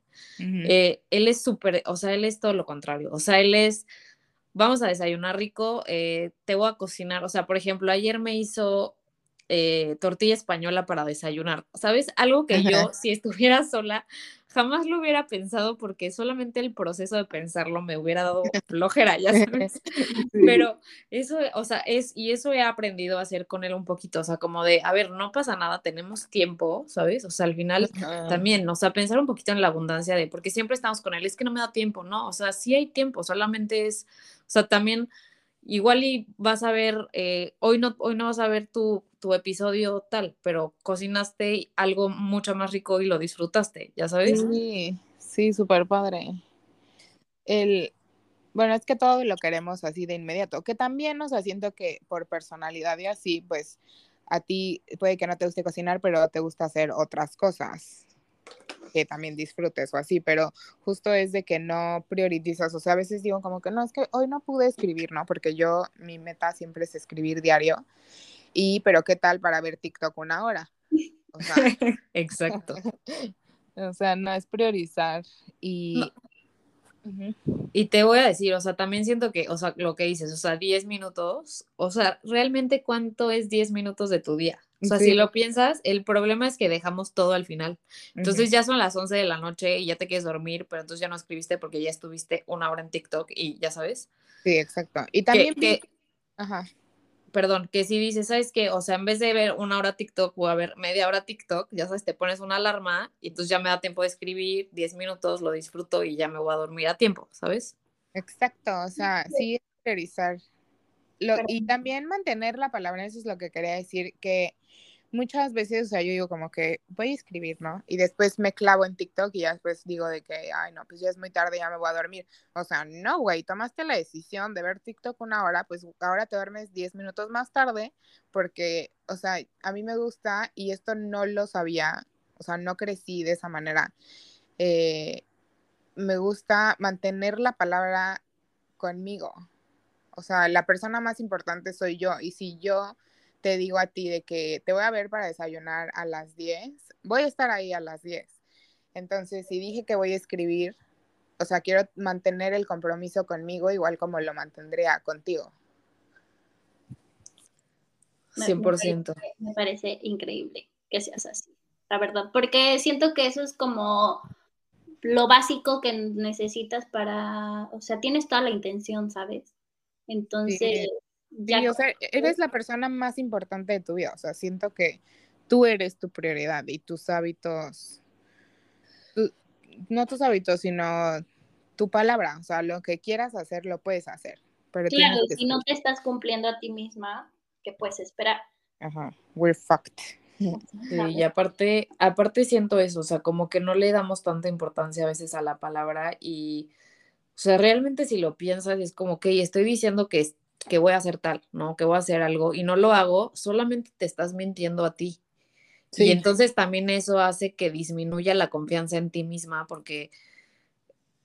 eh, él es súper, o sea, él es todo lo contrario, o sea, él es vamos a desayunar rico, eh, te voy a cocinar. O sea, por ejemplo, ayer me hizo eh, tortilla española para desayunar. ¿Sabes? Algo que yo, si estuviera sola, jamás lo hubiera pensado porque solamente el proceso de pensarlo me hubiera dado flojera, ya sabes. (laughs) Pero eso, o sea, es, y eso he aprendido a hacer con él un poquito, o sea, como de, a ver, no pasa nada, tenemos tiempo, ¿sabes? O sea, al final también, o sea, pensar un poquito en la abundancia de, porque siempre estamos con él, es que no me da tiempo, ¿no? O sea, sí hay tiempo, solamente es, o sea, también igual y vas a ver, eh, hoy, no, hoy no vas a ver tu, tu episodio tal, pero cocinaste algo mucho más rico y lo disfrutaste, ¿ya sabes? Sí, sí, súper padre. El, bueno, es que todo lo queremos así de inmediato, que también, o sea, siento que por personalidad y así, pues a ti puede que no te guste cocinar, pero te gusta hacer otras cosas que también disfrutes o así, pero justo es de que no priorizas, o sea, a veces digo como que no, es que hoy no pude escribir, ¿no? Porque yo, mi meta siempre es escribir diario, y pero ¿qué tal para ver TikTok una hora? O sea, (laughs) Exacto. (laughs) o sea, no es priorizar y... No. Y te voy a decir, o sea, también siento que, o sea, lo que dices, o sea, 10 minutos, o sea, realmente cuánto es 10 minutos de tu día. O sea, Sí. si lo piensas, el problema es que dejamos todo al final. Entonces ya son las 11 de la noche y ya te quieres dormir, pero entonces ya no escribiste porque ya estuviste una hora en TikTok y ya sabes. Sí, exacto. Y también... que, Ajá. perdón, que si dices, ¿sabes qué? O sea, en vez de ver una hora TikTok o a ver media hora TikTok, ya sabes, te pones una alarma y entonces ya me da tiempo de escribir 10 minutos, lo disfruto y ya me voy a dormir a tiempo, ¿sabes? Exacto, o sea, sí es priorizar. Lo, y también mantener la palabra, eso es lo que quería decir, que muchas veces, o sea, yo digo como que voy a escribir, ¿no? Y después me clavo en TikTok y ya después digo de que, ay, no, pues ya es muy tarde, ya me voy a dormir. O sea, no, güey, tomaste la decisión de ver TikTok una hora, pues ahora te duermes 10 minutos más tarde, porque, o sea, a mí me gusta y esto no lo sabía, o sea, no crecí de esa manera. Eh, me gusta mantener la palabra conmigo. O sea, la persona más importante soy yo. Y si yo te digo a ti de que te voy a ver para desayunar a las 10, voy a estar ahí a las 10. Entonces, si dije que voy a escribir, o sea, quiero mantener el compromiso conmigo igual como lo mantendría contigo. Me- 100%. Me parece increíble que seas así, la verdad, porque siento que eso es como lo básico que necesitas para, o sea, tienes toda la intención, ¿sabes? Entonces, Sí. ya Sí, o sea, eres la persona más importante de tu vida. O sea, siento que tú eres tu prioridad y tus hábitos, tu- no tus hábitos, sino tu palabra. O sea, lo que quieras hacer, lo puedes hacer. Pero claro, si no te estás cumpliendo a ti misma, ¿qué puedes esperar? Ajá, we're fucked. (laughs) Sí, y aparte, aparte siento eso, o sea, como que no le damos tanta importancia a veces a la palabra y, o sea, realmente si lo piensas es como que estoy diciendo que, que voy a hacer tal, ¿no? Que voy a hacer algo y no lo hago, solamente te estás mintiendo a ti. Y entonces también eso hace que disminuya la confianza en ti misma porque,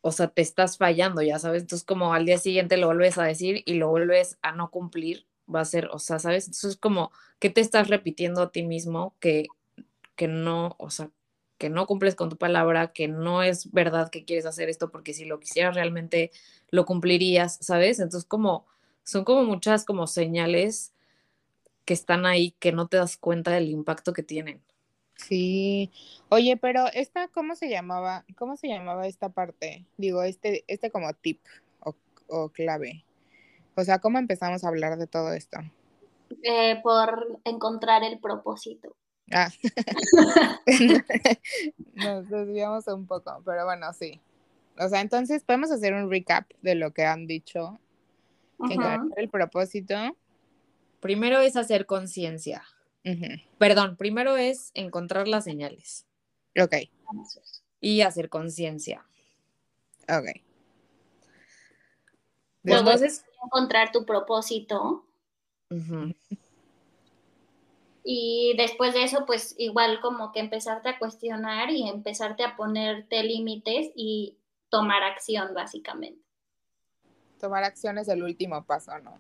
o sea, te estás fallando, ya sabes. Entonces, como al día siguiente lo vuelves a decir y lo vuelves a no cumplir, va a ser, o sea, ¿sabes? Entonces, es como que te estás repitiendo a ti mismo que, que no, o sea, que no cumples con tu palabra, que no es verdad que quieres hacer esto, porque si lo quisieras realmente lo cumplirías, ¿sabes? Entonces, como, son como muchas como señales que están ahí que no te das cuenta del impacto que tienen. Sí. Oye, pero esta, ¿cómo se llamaba? ¿Cómo se llamaba esta parte? Digo, este, este como tip o, o clave. O sea, ¿cómo empezamos a hablar de todo esto? Eh, por encontrar el propósito. Ah. (laughs) Nos desviamos un poco, pero bueno, sí. O sea, entonces podemos hacer un recap de lo que han dicho. Encontrar el propósito. Primero es hacer conciencia. Perdón, primero es encontrar las señales Ok, y hacer conciencia. ok. Luego- Después, Entonces, Encontrar tu propósito y después de eso, pues igual como que empezarte a cuestionar y empezarte a ponerte límites y tomar acción, básicamente. tomar acción es el último paso, ¿no?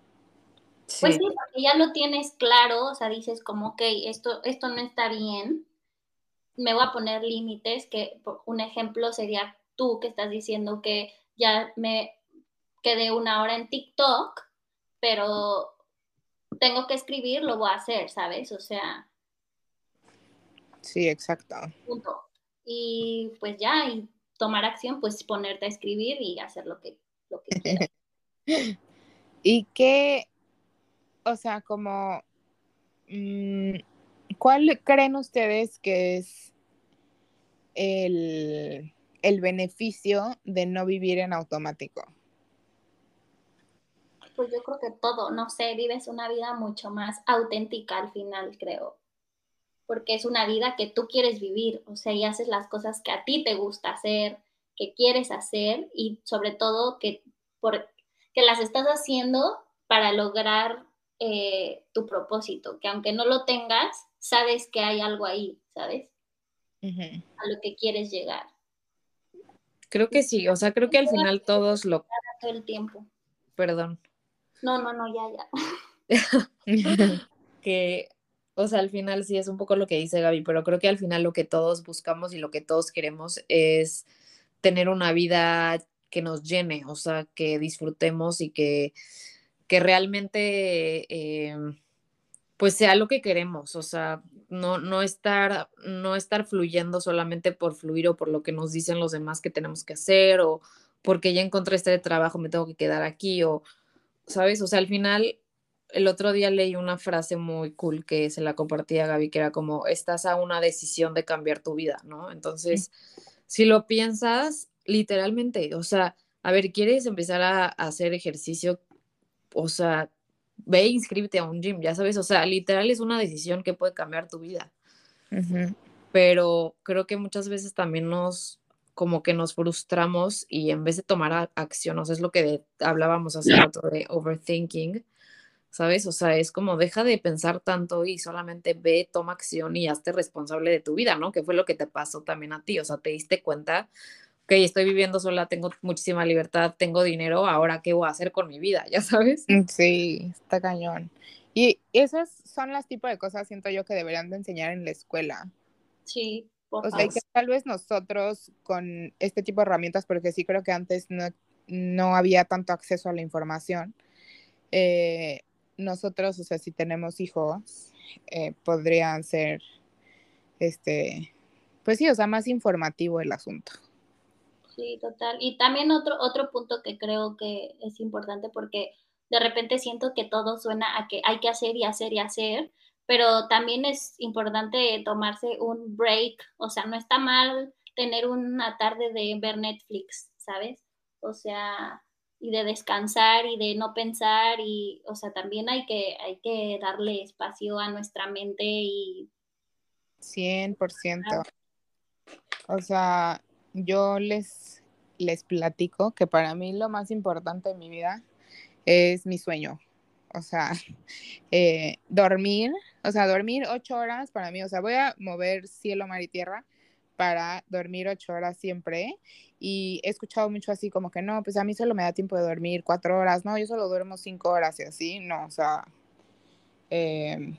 Pues sí, sí, porque ya lo tienes claro, o sea, dices como, ok, esto, esto no está bien, me voy a poner límites, que por- un ejemplo sería tú que estás diciendo que ya me quedé una hora en TikTok, pero tengo que escribir, lo voy a hacer, ¿sabes? O sea, Sí, exacto. punto. Y pues ya, y tomar acción, pues ponerte a escribir y hacer lo que, lo que quieras. (laughs) ¿Y qué, o sea, como, mm, cuál creen ustedes que es el, el beneficio de no vivir en automático? Pues yo creo que todo, no sé, vives una vida mucho más auténtica al final, creo. Porque es una vida que tú quieres vivir, o sea, y haces las cosas que a ti te gusta hacer, que quieres hacer y sobre todo que, por, que las estás haciendo para lograr eh, tu propósito, que aunque no lo tengas, sabes que hay algo ahí, ¿sabes? A lo que quieres llegar. Creo que sí, o sea, creo que al final todos lo... Todo el tiempo. Perdón. No, no, no, ya, ya. (laughs) que, o sea, al final sí es un poco lo que dice Gaby, pero creo que al final lo que todos buscamos y lo que todos queremos es tener una vida que nos llene, o sea, que disfrutemos y que, que realmente eh, pues sea lo que queremos, o sea, no, no, estar, no estar fluyendo solamente por fluir o por lo que nos dicen los demás que tenemos que hacer o porque ya encontré este trabajo, me tengo que quedar aquí o, ¿sabes? O sea, al final, el otro día leí una frase muy cool que se la compartí a Gaby, que era como, estás a una decisión de cambiar tu vida, ¿no? Entonces, si lo piensas, literalmente, o sea, a ver, ¿quieres empezar a, hacer ejercicio? O sea, ve e inscríbete a un gym, ya sabes, o sea, literal es una decisión que puede cambiar tu vida. Pero creo que muchas veces también nos, como que nos frustramos y en vez de tomar acción, o sea, es lo que hablábamos hace rato de overthinking, ¿sabes? O sea, es como deja de pensar tanto y solamente ve, toma acción y hazte responsable de tu vida, ¿no? Que fue lo que te pasó también a ti, o sea, te diste cuenta ok, estoy viviendo sola, tengo muchísima libertad, tengo dinero, ahora qué voy a hacer con mi vida, (laughs) ya sabes. Mm, sí, está cañón. Y esas son las tipos de cosas, siento yo, que deberían de enseñar en la escuela. Sí, por O sea, que tal vez nosotros con este tipo de herramientas, porque sí creo que antes no, no había tanto acceso a la información, eh, nosotros, o sea, si tenemos hijos, eh, podrían ser, este, pues sí, o sea, más informativo el asunto. Sí, total. Y también otro, otro punto que creo que es importante porque de repente siento que todo suena a que hay que hacer y hacer y hacer, pero también es importante tomarse un break, o sea, no está mal tener una tarde de ver Netflix, ¿sabes? O sea, y de descansar y de no pensar y, o sea, también hay que, hay que darle espacio a nuestra mente y... 100%. O sea, yo les, les platico que para mí lo más importante en mi vida es mi sueño. O sea, (laughs) eh, dormir, o sea, dormir ocho horas para mí, o sea, voy a mover cielo, mar y tierra para dormir ocho horas siempre. Y he escuchado mucho así como que no, pues a mí solo me da tiempo de dormir cuatro horas, no, yo solo duermo cinco horas y así, no, o sea, eh,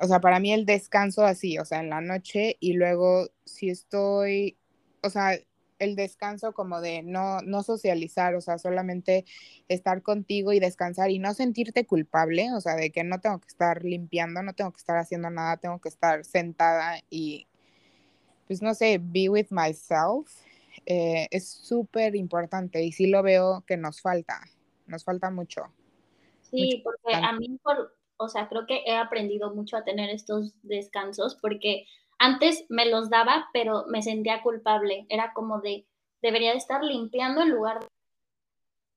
o sea, para mí el descanso así, o sea, en la noche y luego si estoy, o sea, el descanso como de no, no socializar, o sea, solamente estar contigo y descansar y no sentirte culpable, o sea, de que no tengo que estar limpiando, no tengo que estar haciendo nada, tengo que estar sentada y, pues no sé, be with myself, eh, es súper importante y sí lo veo que nos falta, nos falta mucho. Sí, porque a mí, por, o sea, creo que he aprendido mucho a tener estos descansos porque antes me los daba, pero me sentía culpable. Era como de, debería de estar limpiando en lugar de,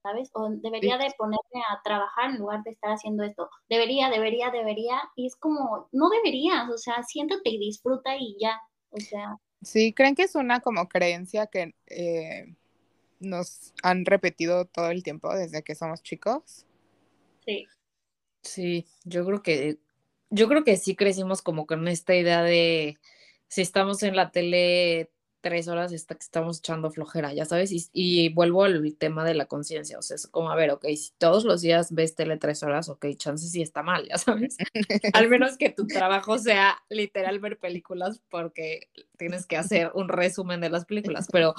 ¿sabes? O debería de ponerme a trabajar en lugar de estar haciendo esto. Debería, debería, debería. Y es como, no deberías, o sea, siéntate y disfruta y ya. O sea. Sí, ¿creen que es una como creencia que eh, nos han repetido todo el tiempo desde que somos chicos? Sí. Sí, yo creo que yo creo que sí crecimos como con esta idea de si estamos en la tele tres horas, está, estamos echando flojera, ya sabes, y, vuelvo al tema de la conciencia, o sea, es como, a ver, ok, si todos los días ves tele tres horas, ok, chances sí está mal, ya sabes, (laughs) al menos que tu trabajo sea literal ver películas porque tienes que hacer un resumen de las películas, pero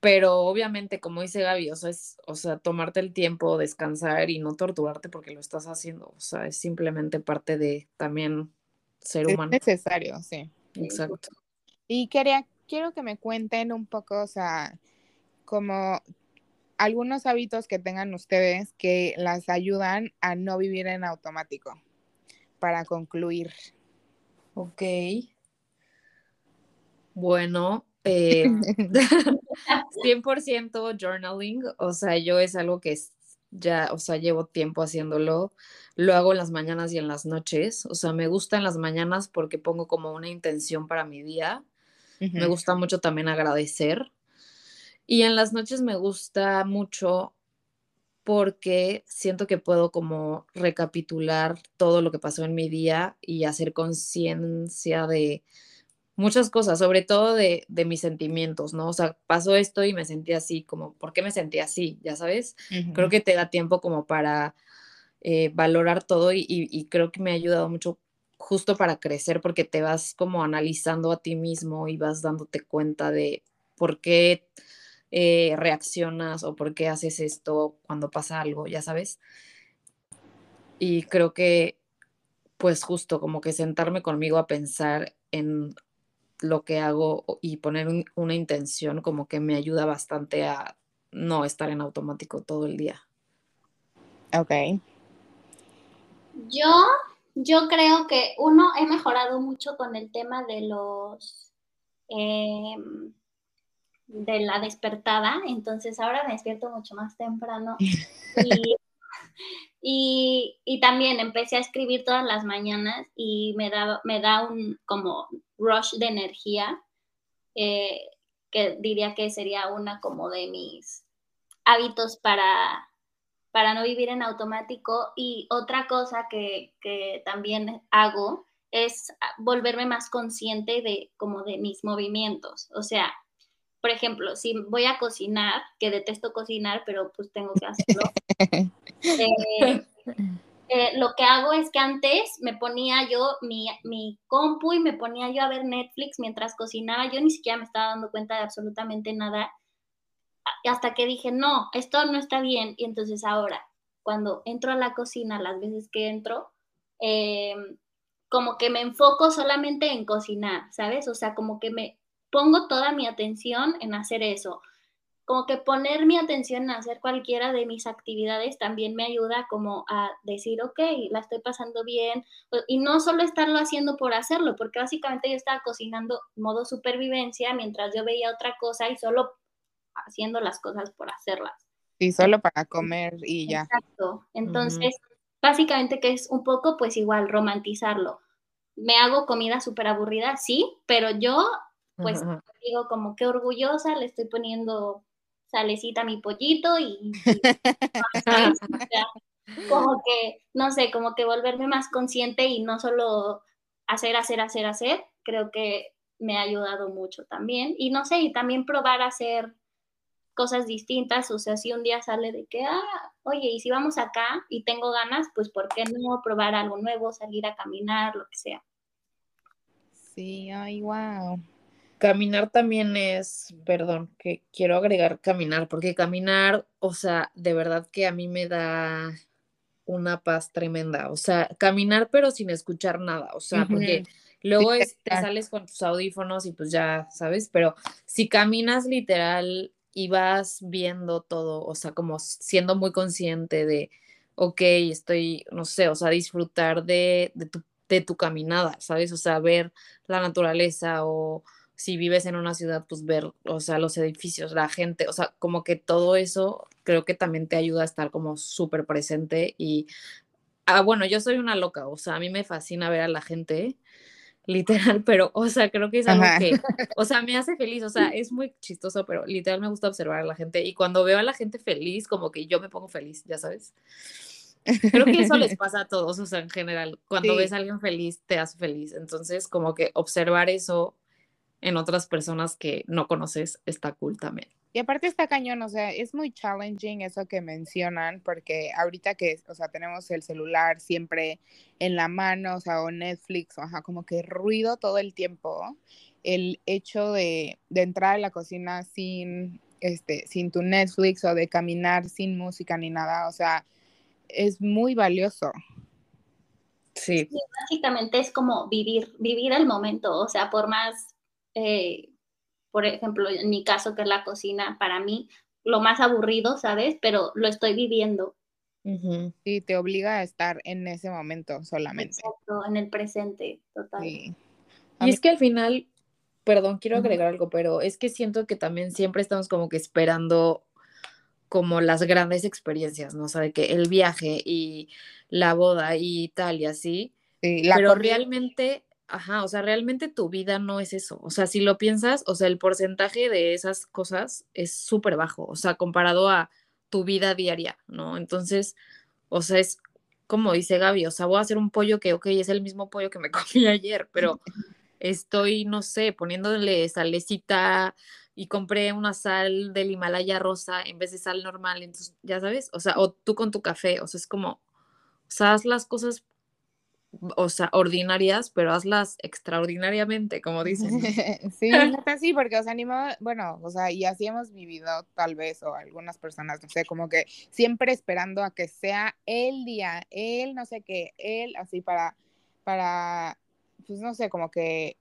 pero obviamente, como dice Gaby, o sea, es, o sea, tomarte el tiempo, descansar y no torturarte porque lo estás haciendo. O sea, es simplemente parte de también ser humano. Es necesario, sí. Exacto. Y quería, quiero que me cuenten un poco, o sea, como algunos hábitos que tengan ustedes que las ayudan a no vivir en automático, para concluir. Ok. Bueno, eh, (laughs) (laughs) 100% journaling, o sea, yo es algo que ya, o sea, llevo tiempo haciéndolo. Lo hago en las mañanas y en las noches. O sea, me gusta en las mañanas porque pongo como una intención para mi día. Me gusta mucho también agradecer. Y en las noches me gusta mucho porque siento que puedo como recapitular todo lo que pasó en mi día y hacer conciencia de muchas cosas, sobre todo de, mis sentimientos, ¿no? O sea, pasó esto y me sentí así, como, ¿por qué me sentí así? Ya sabes, creo que te da tiempo como para eh, valorar todo y, creo que me ha ayudado mucho justo para crecer porque te vas como analizando a ti mismo y vas dándote cuenta de por qué eh, reaccionas o por qué haces esto cuando pasa algo, ya sabes. Y creo que, pues justo como que sentarme conmigo a pensar en lo que hago y poner una intención como que me ayuda bastante a no estar en automático todo el día. Ok. Yo, yo creo que uno, he mejorado mucho con el tema de los, em, de la despertada, entonces ahora me despierto mucho más temprano y (laughs) y, también empecé a escribir todas las mañanas y me da, me da un como rush de energía, eh, que diría que sería una como de mis hábitos para, para no vivir en automático. Y otra cosa que, que también hago es volverme más consciente de como de mis movimientos. O sea, por ejemplo, si voy a cocinar, que detesto cocinar, pero pues tengo que hacerlo, (laughs) eh, eh, lo que hago es que antes me ponía yo mi, mi, compu y me ponía yo a ver Netflix mientras cocinaba, yo ni siquiera me estaba dando cuenta de absolutamente nada, hasta que dije, no, esto no está bien, y entonces ahora, cuando entro a la cocina, las veces que entro, eh, como que me enfoco solamente en cocinar, ¿sabes? O sea, como que me, pongo toda mi atención en hacer eso. Como que poner mi atención en hacer cualquiera de mis actividades también me ayuda como a decir, ok, la estoy pasando bien. Y no solo estarlo haciendo por hacerlo, porque básicamente yo estaba cocinando modo supervivencia mientras yo veía otra cosa y solo haciendo las cosas por hacerlas. Y solo para comer y ya. Exacto. Entonces, básicamente que es un poco pues igual romantizarlo. Me hago comida súper aburrida, sí, pero yo pues digo como qué orgullosa, le estoy poniendo salecita mi pollito y, (laughs) como que, no sé, como que volverme más consciente y no solo hacer, hacer, hacer, hacer, creo que me ha ayudado mucho también. Y no sé, y también probar a hacer cosas distintas, o sea, si un día sale de que, ah, oye, y si vamos acá y tengo ganas, pues ¿por qué no probar algo nuevo, salir a caminar, lo que sea? Sí, ay, wow. Caminar también es, perdón, que quiero agregar caminar, porque caminar, o sea, de verdad que a mí me da una paz tremenda, o sea, caminar pero sin escuchar nada, o sea, porque luego te sales con tus audífonos y pues ya, ¿sabes? Pero si caminas literal y vas viendo todo, o sea, como siendo muy consciente de, ok, estoy, no sé, o sea, disfrutar de, de, tu, de tu caminada, ¿sabes? O sea, ver la naturaleza o si vives en una ciudad, pues ver, o sea, los edificios, la gente, o sea, como que todo eso creo que también te ayuda a estar como súper presente y, ah, bueno, yo soy una loca, o sea, a mí me fascina ver a la gente, literal, pero, o sea, creo que es algo que, (laughs) o sea, me hace feliz, o sea, es muy chistoso, pero literal me gusta observar a la gente y cuando veo a la gente feliz, como que yo me pongo feliz, ya sabes. Creo que eso les (laughs) pasa a todos, o sea, en general, cuando ves a alguien feliz, te hace feliz. Entonces, como que observar eso en otras personas que no conoces está cool también. Y aparte está cañón, o sea, es muy challenging eso que mencionan, porque ahorita que, o sea, tenemos el celular siempre en la mano, o sea, o Netflix, o sea, como que ruido todo el tiempo, el hecho de, de entrar a la cocina sin, este, sin tu Netflix o de caminar sin música ni nada, o sea, es muy valioso. Sí. sí. Básicamente es como vivir, vivir el momento, o sea, por más eh, por ejemplo, en mi caso, que es la cocina, para mí, lo más aburrido, ¿sabes? Pero lo estoy viviendo. Y te obliga a estar en ese momento solamente. Exacto, en el presente, total. Y es que al final, perdón, quiero agregar algo, pero es que siento que también siempre estamos como que esperando como las grandes experiencias, ¿no? O sea, de que el viaje y la boda y tal y así. pero realmente, ajá, o sea, realmente tu vida no es eso. O sea, si lo piensas, o sea, el porcentaje de esas cosas es súper bajo, o sea, comparado a tu vida diaria, ¿no? Entonces, o sea, es como dice Gaby, o sea, voy a hacer un pollo que, ok, es el mismo pollo que me (laughs) comí ayer, pero estoy, no sé, poniéndole salecita y compré una sal del Himalaya rosa en vez de sal normal, entonces, ya sabes, o sea, o tú con tu café, o sea, es como, o sea, haz las cosas, o sea, ordinarias, pero hazlas extraordinariamente, como dicen. (laughs) sí, sí, porque, os animo, bueno, o sea, y así hemos vivido tal vez, o algunas personas, no sé, como que siempre esperando a que sea el día, él, no sé qué, él, así para, para, pues no sé, como que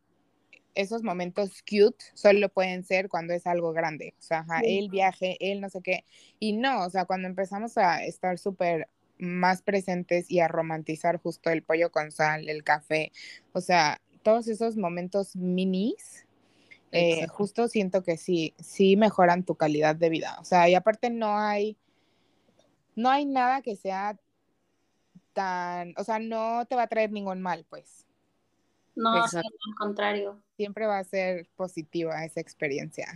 esos momentos cute solo pueden ser cuando es algo grande, o sea, el viaje, el no sé qué, y no, o sea, cuando empezamos a estar súper más presentes y a romantizar justo el pollo con sal, el café, o sea, todos esos momentos minis, eh, justo siento que sí, sí mejoran tu calidad de vida, o sea, y aparte no hay, no hay nada que sea tan, o sea, no te va a traer ningún mal, pues. No, al contrario. Siempre va a ser positiva esa experiencia.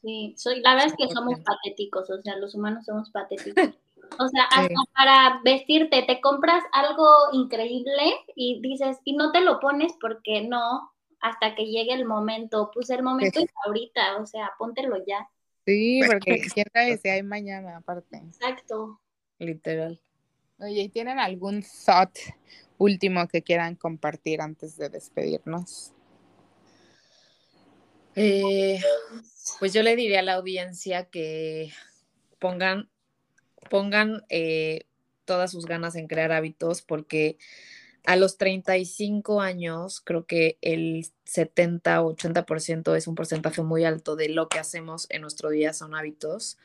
Sí, soy, la verdad es que somos patéticos, o sea, los humanos somos patéticos. O sea, hasta para vestirte, te compras algo increíble y dices, y no te lo pones porque no, hasta que llegue el momento. Pues el momento es ahorita, o sea, póntelo ya. Sí, porque quién sabe si hay mañana aparte. Exacto. Literal. Oye, ¿y tienen algún thought último que quieran compartir antes de despedirnos? Eh, pues yo le diría a la audiencia que pongan, pongan eh, todas sus ganas en crear hábitos porque a los 35 años creo que el 70 o 80% es un porcentaje muy alto de lo que hacemos en nuestro día son hábitos.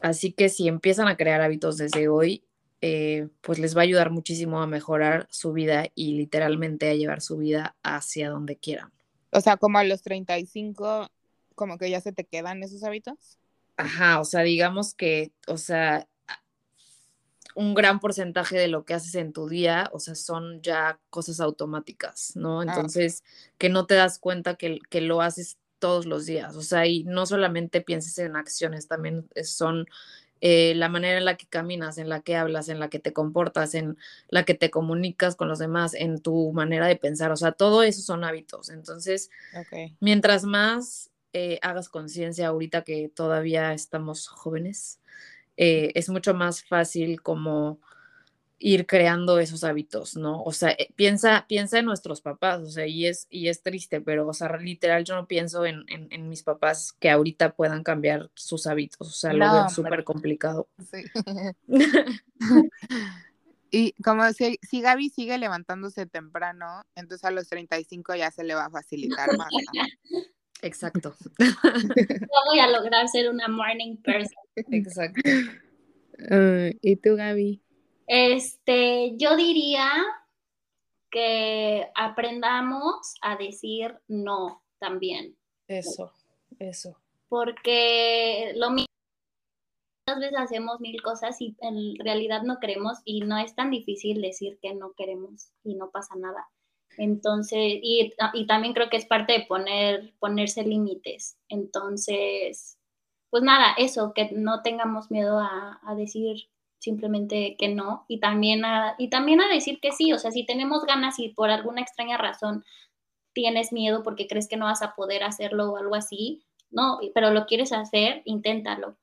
Así que si empiezan a crear hábitos desde hoy, eh, pues les va a ayudar muchísimo a mejorar su vida y literalmente a llevar su vida hacia donde quieran. O sea, como a los 35, como que ya se te quedan esos hábitos. Ajá, o sea, digamos que, o sea, un gran porcentaje de lo que haces en tu día, o sea, son ya cosas automáticas, ¿no? Ah, Entonces, que no te das cuenta que, que, lo haces todos los días, o sea, y no solamente pienses en acciones, también son eh, la manera en la que caminas, en la que hablas, en la que te comportas, en la que te comunicas con los demás, en tu manera de pensar, o sea, todo eso son hábitos. Entonces, mientras más eh, hagas conciencia ahorita que todavía estamos jóvenes, eh, es mucho más fácil como ir creando esos hábitos, ¿no? O sea, eh, piensa, piensa en nuestros papás, o sea, y es, y es triste, pero, o sea, literal, yo no pienso en, en, mis papás que ahorita puedan cambiar sus hábitos, o sea, lo veo súper complicado. Sí. (laughs) (laughs) y como si, si Gaby sigue levantándose temprano, entonces a los 35 ya se le va a facilitar más. (laughs) Exacto. (laughs) No voy a lograr ser una morning person. Exacto. ¿Y tú, Gaby? Este, yo diría que aprendamos a decir no también. Eso, eso. Porque lo mismo, muchas veces hacemos mil cosas y en realidad no queremos y no es tan difícil decir que no queremos y no pasa nada. Entonces, y, y también creo que es parte de poner, ponerse límites. Entonces, pues nada, eso, que no tengamos miedo a, a decir simplemente que no y también a, y también a decir que sí, o sea, si tenemos ganas y por alguna extraña razón tienes miedo porque crees que no vas a poder hacerlo o algo así, no, pero lo quieres hacer, inténtalo.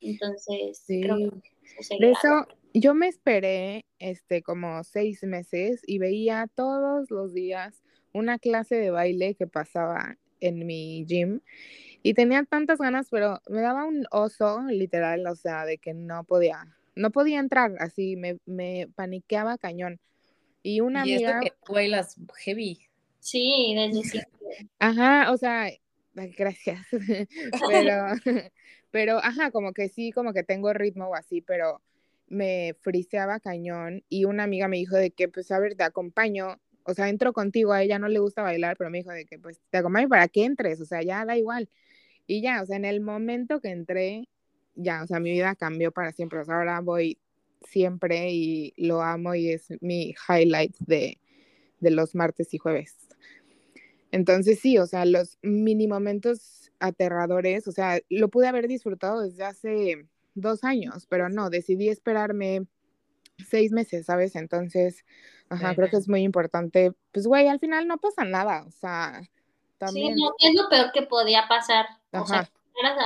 Entonces, creo que de eso yo me esperé este como seis meses y veía todos los días una clase de baile que pasaba en mi gym y tenía tantas ganas, pero me daba un oso literal, o sea, de que no podía, no podía entrar, así me, me paniqueaba cañón. Y una y amiga. que bailas heavy. Sí, desde siempre. Ajá, o sea, gracias. (laughs) pero, (laughs) pero, ajá, como que sí, como que tengo ritmo o así, pero me friseaba cañón. Y una amiga me dijo de que, pues, a ver, te acompaño. O sea, entro contigo, a ella no le gusta bailar, pero me dijo de que, pues, te acompaño para que entres, o sea, ya da igual. Y ya, o sea, en el momento que entré, ya, o sea, mi vida cambió para siempre. O sea, ahora voy siempre y lo amo y es mi highlight de, de los martes y jueves. Entonces sí, o sea, los mini momentos aterradores, o sea, lo pude haber disfrutado desde hace dos años, pero no, decidí esperarme seis meses, ¿sabes? Entonces, ajá, creo que es muy importante. Pues, güey, al final no pasa nada, o sea, también. Sí, no, es lo peor que podía pasar. O sea,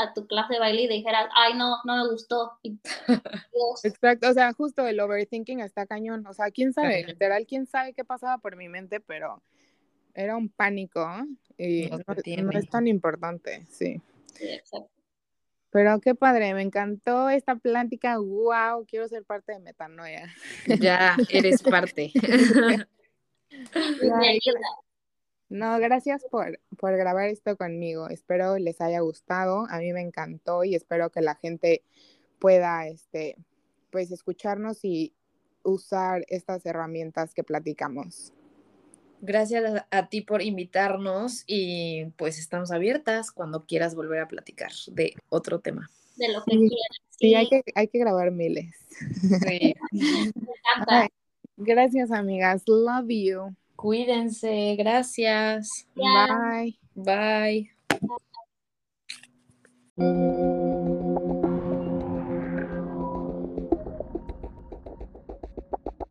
a tu clase de baile y dijeras, ay, no, no me gustó. (laughs) Exacto, o sea, justo el overthinking está cañón. O sea, quién sabe, literal, quién sabe qué pasaba por mi mente, pero era un pánico y no, no es tan importante, sí. Sí, exacto. Pero qué padre, me encantó esta plática. Wow, quiero ser parte de Metanoia. Ya, eres parte. (laughs) no, gracias por, por grabar esto conmigo. Espero les haya gustado. A mí me encantó y espero que la gente pueda, este, pues, escucharnos y usar estas herramientas que platicamos. Gracias a, ti por invitarnos y pues estamos abiertas cuando quieras volver a platicar de otro tema. De lo que quieras. Sí, hay, que, hay que grabar miles. Sí. (laughs) gracias, amigas. Love you. Cuídense. Gracias. Bye. Bye. Bye.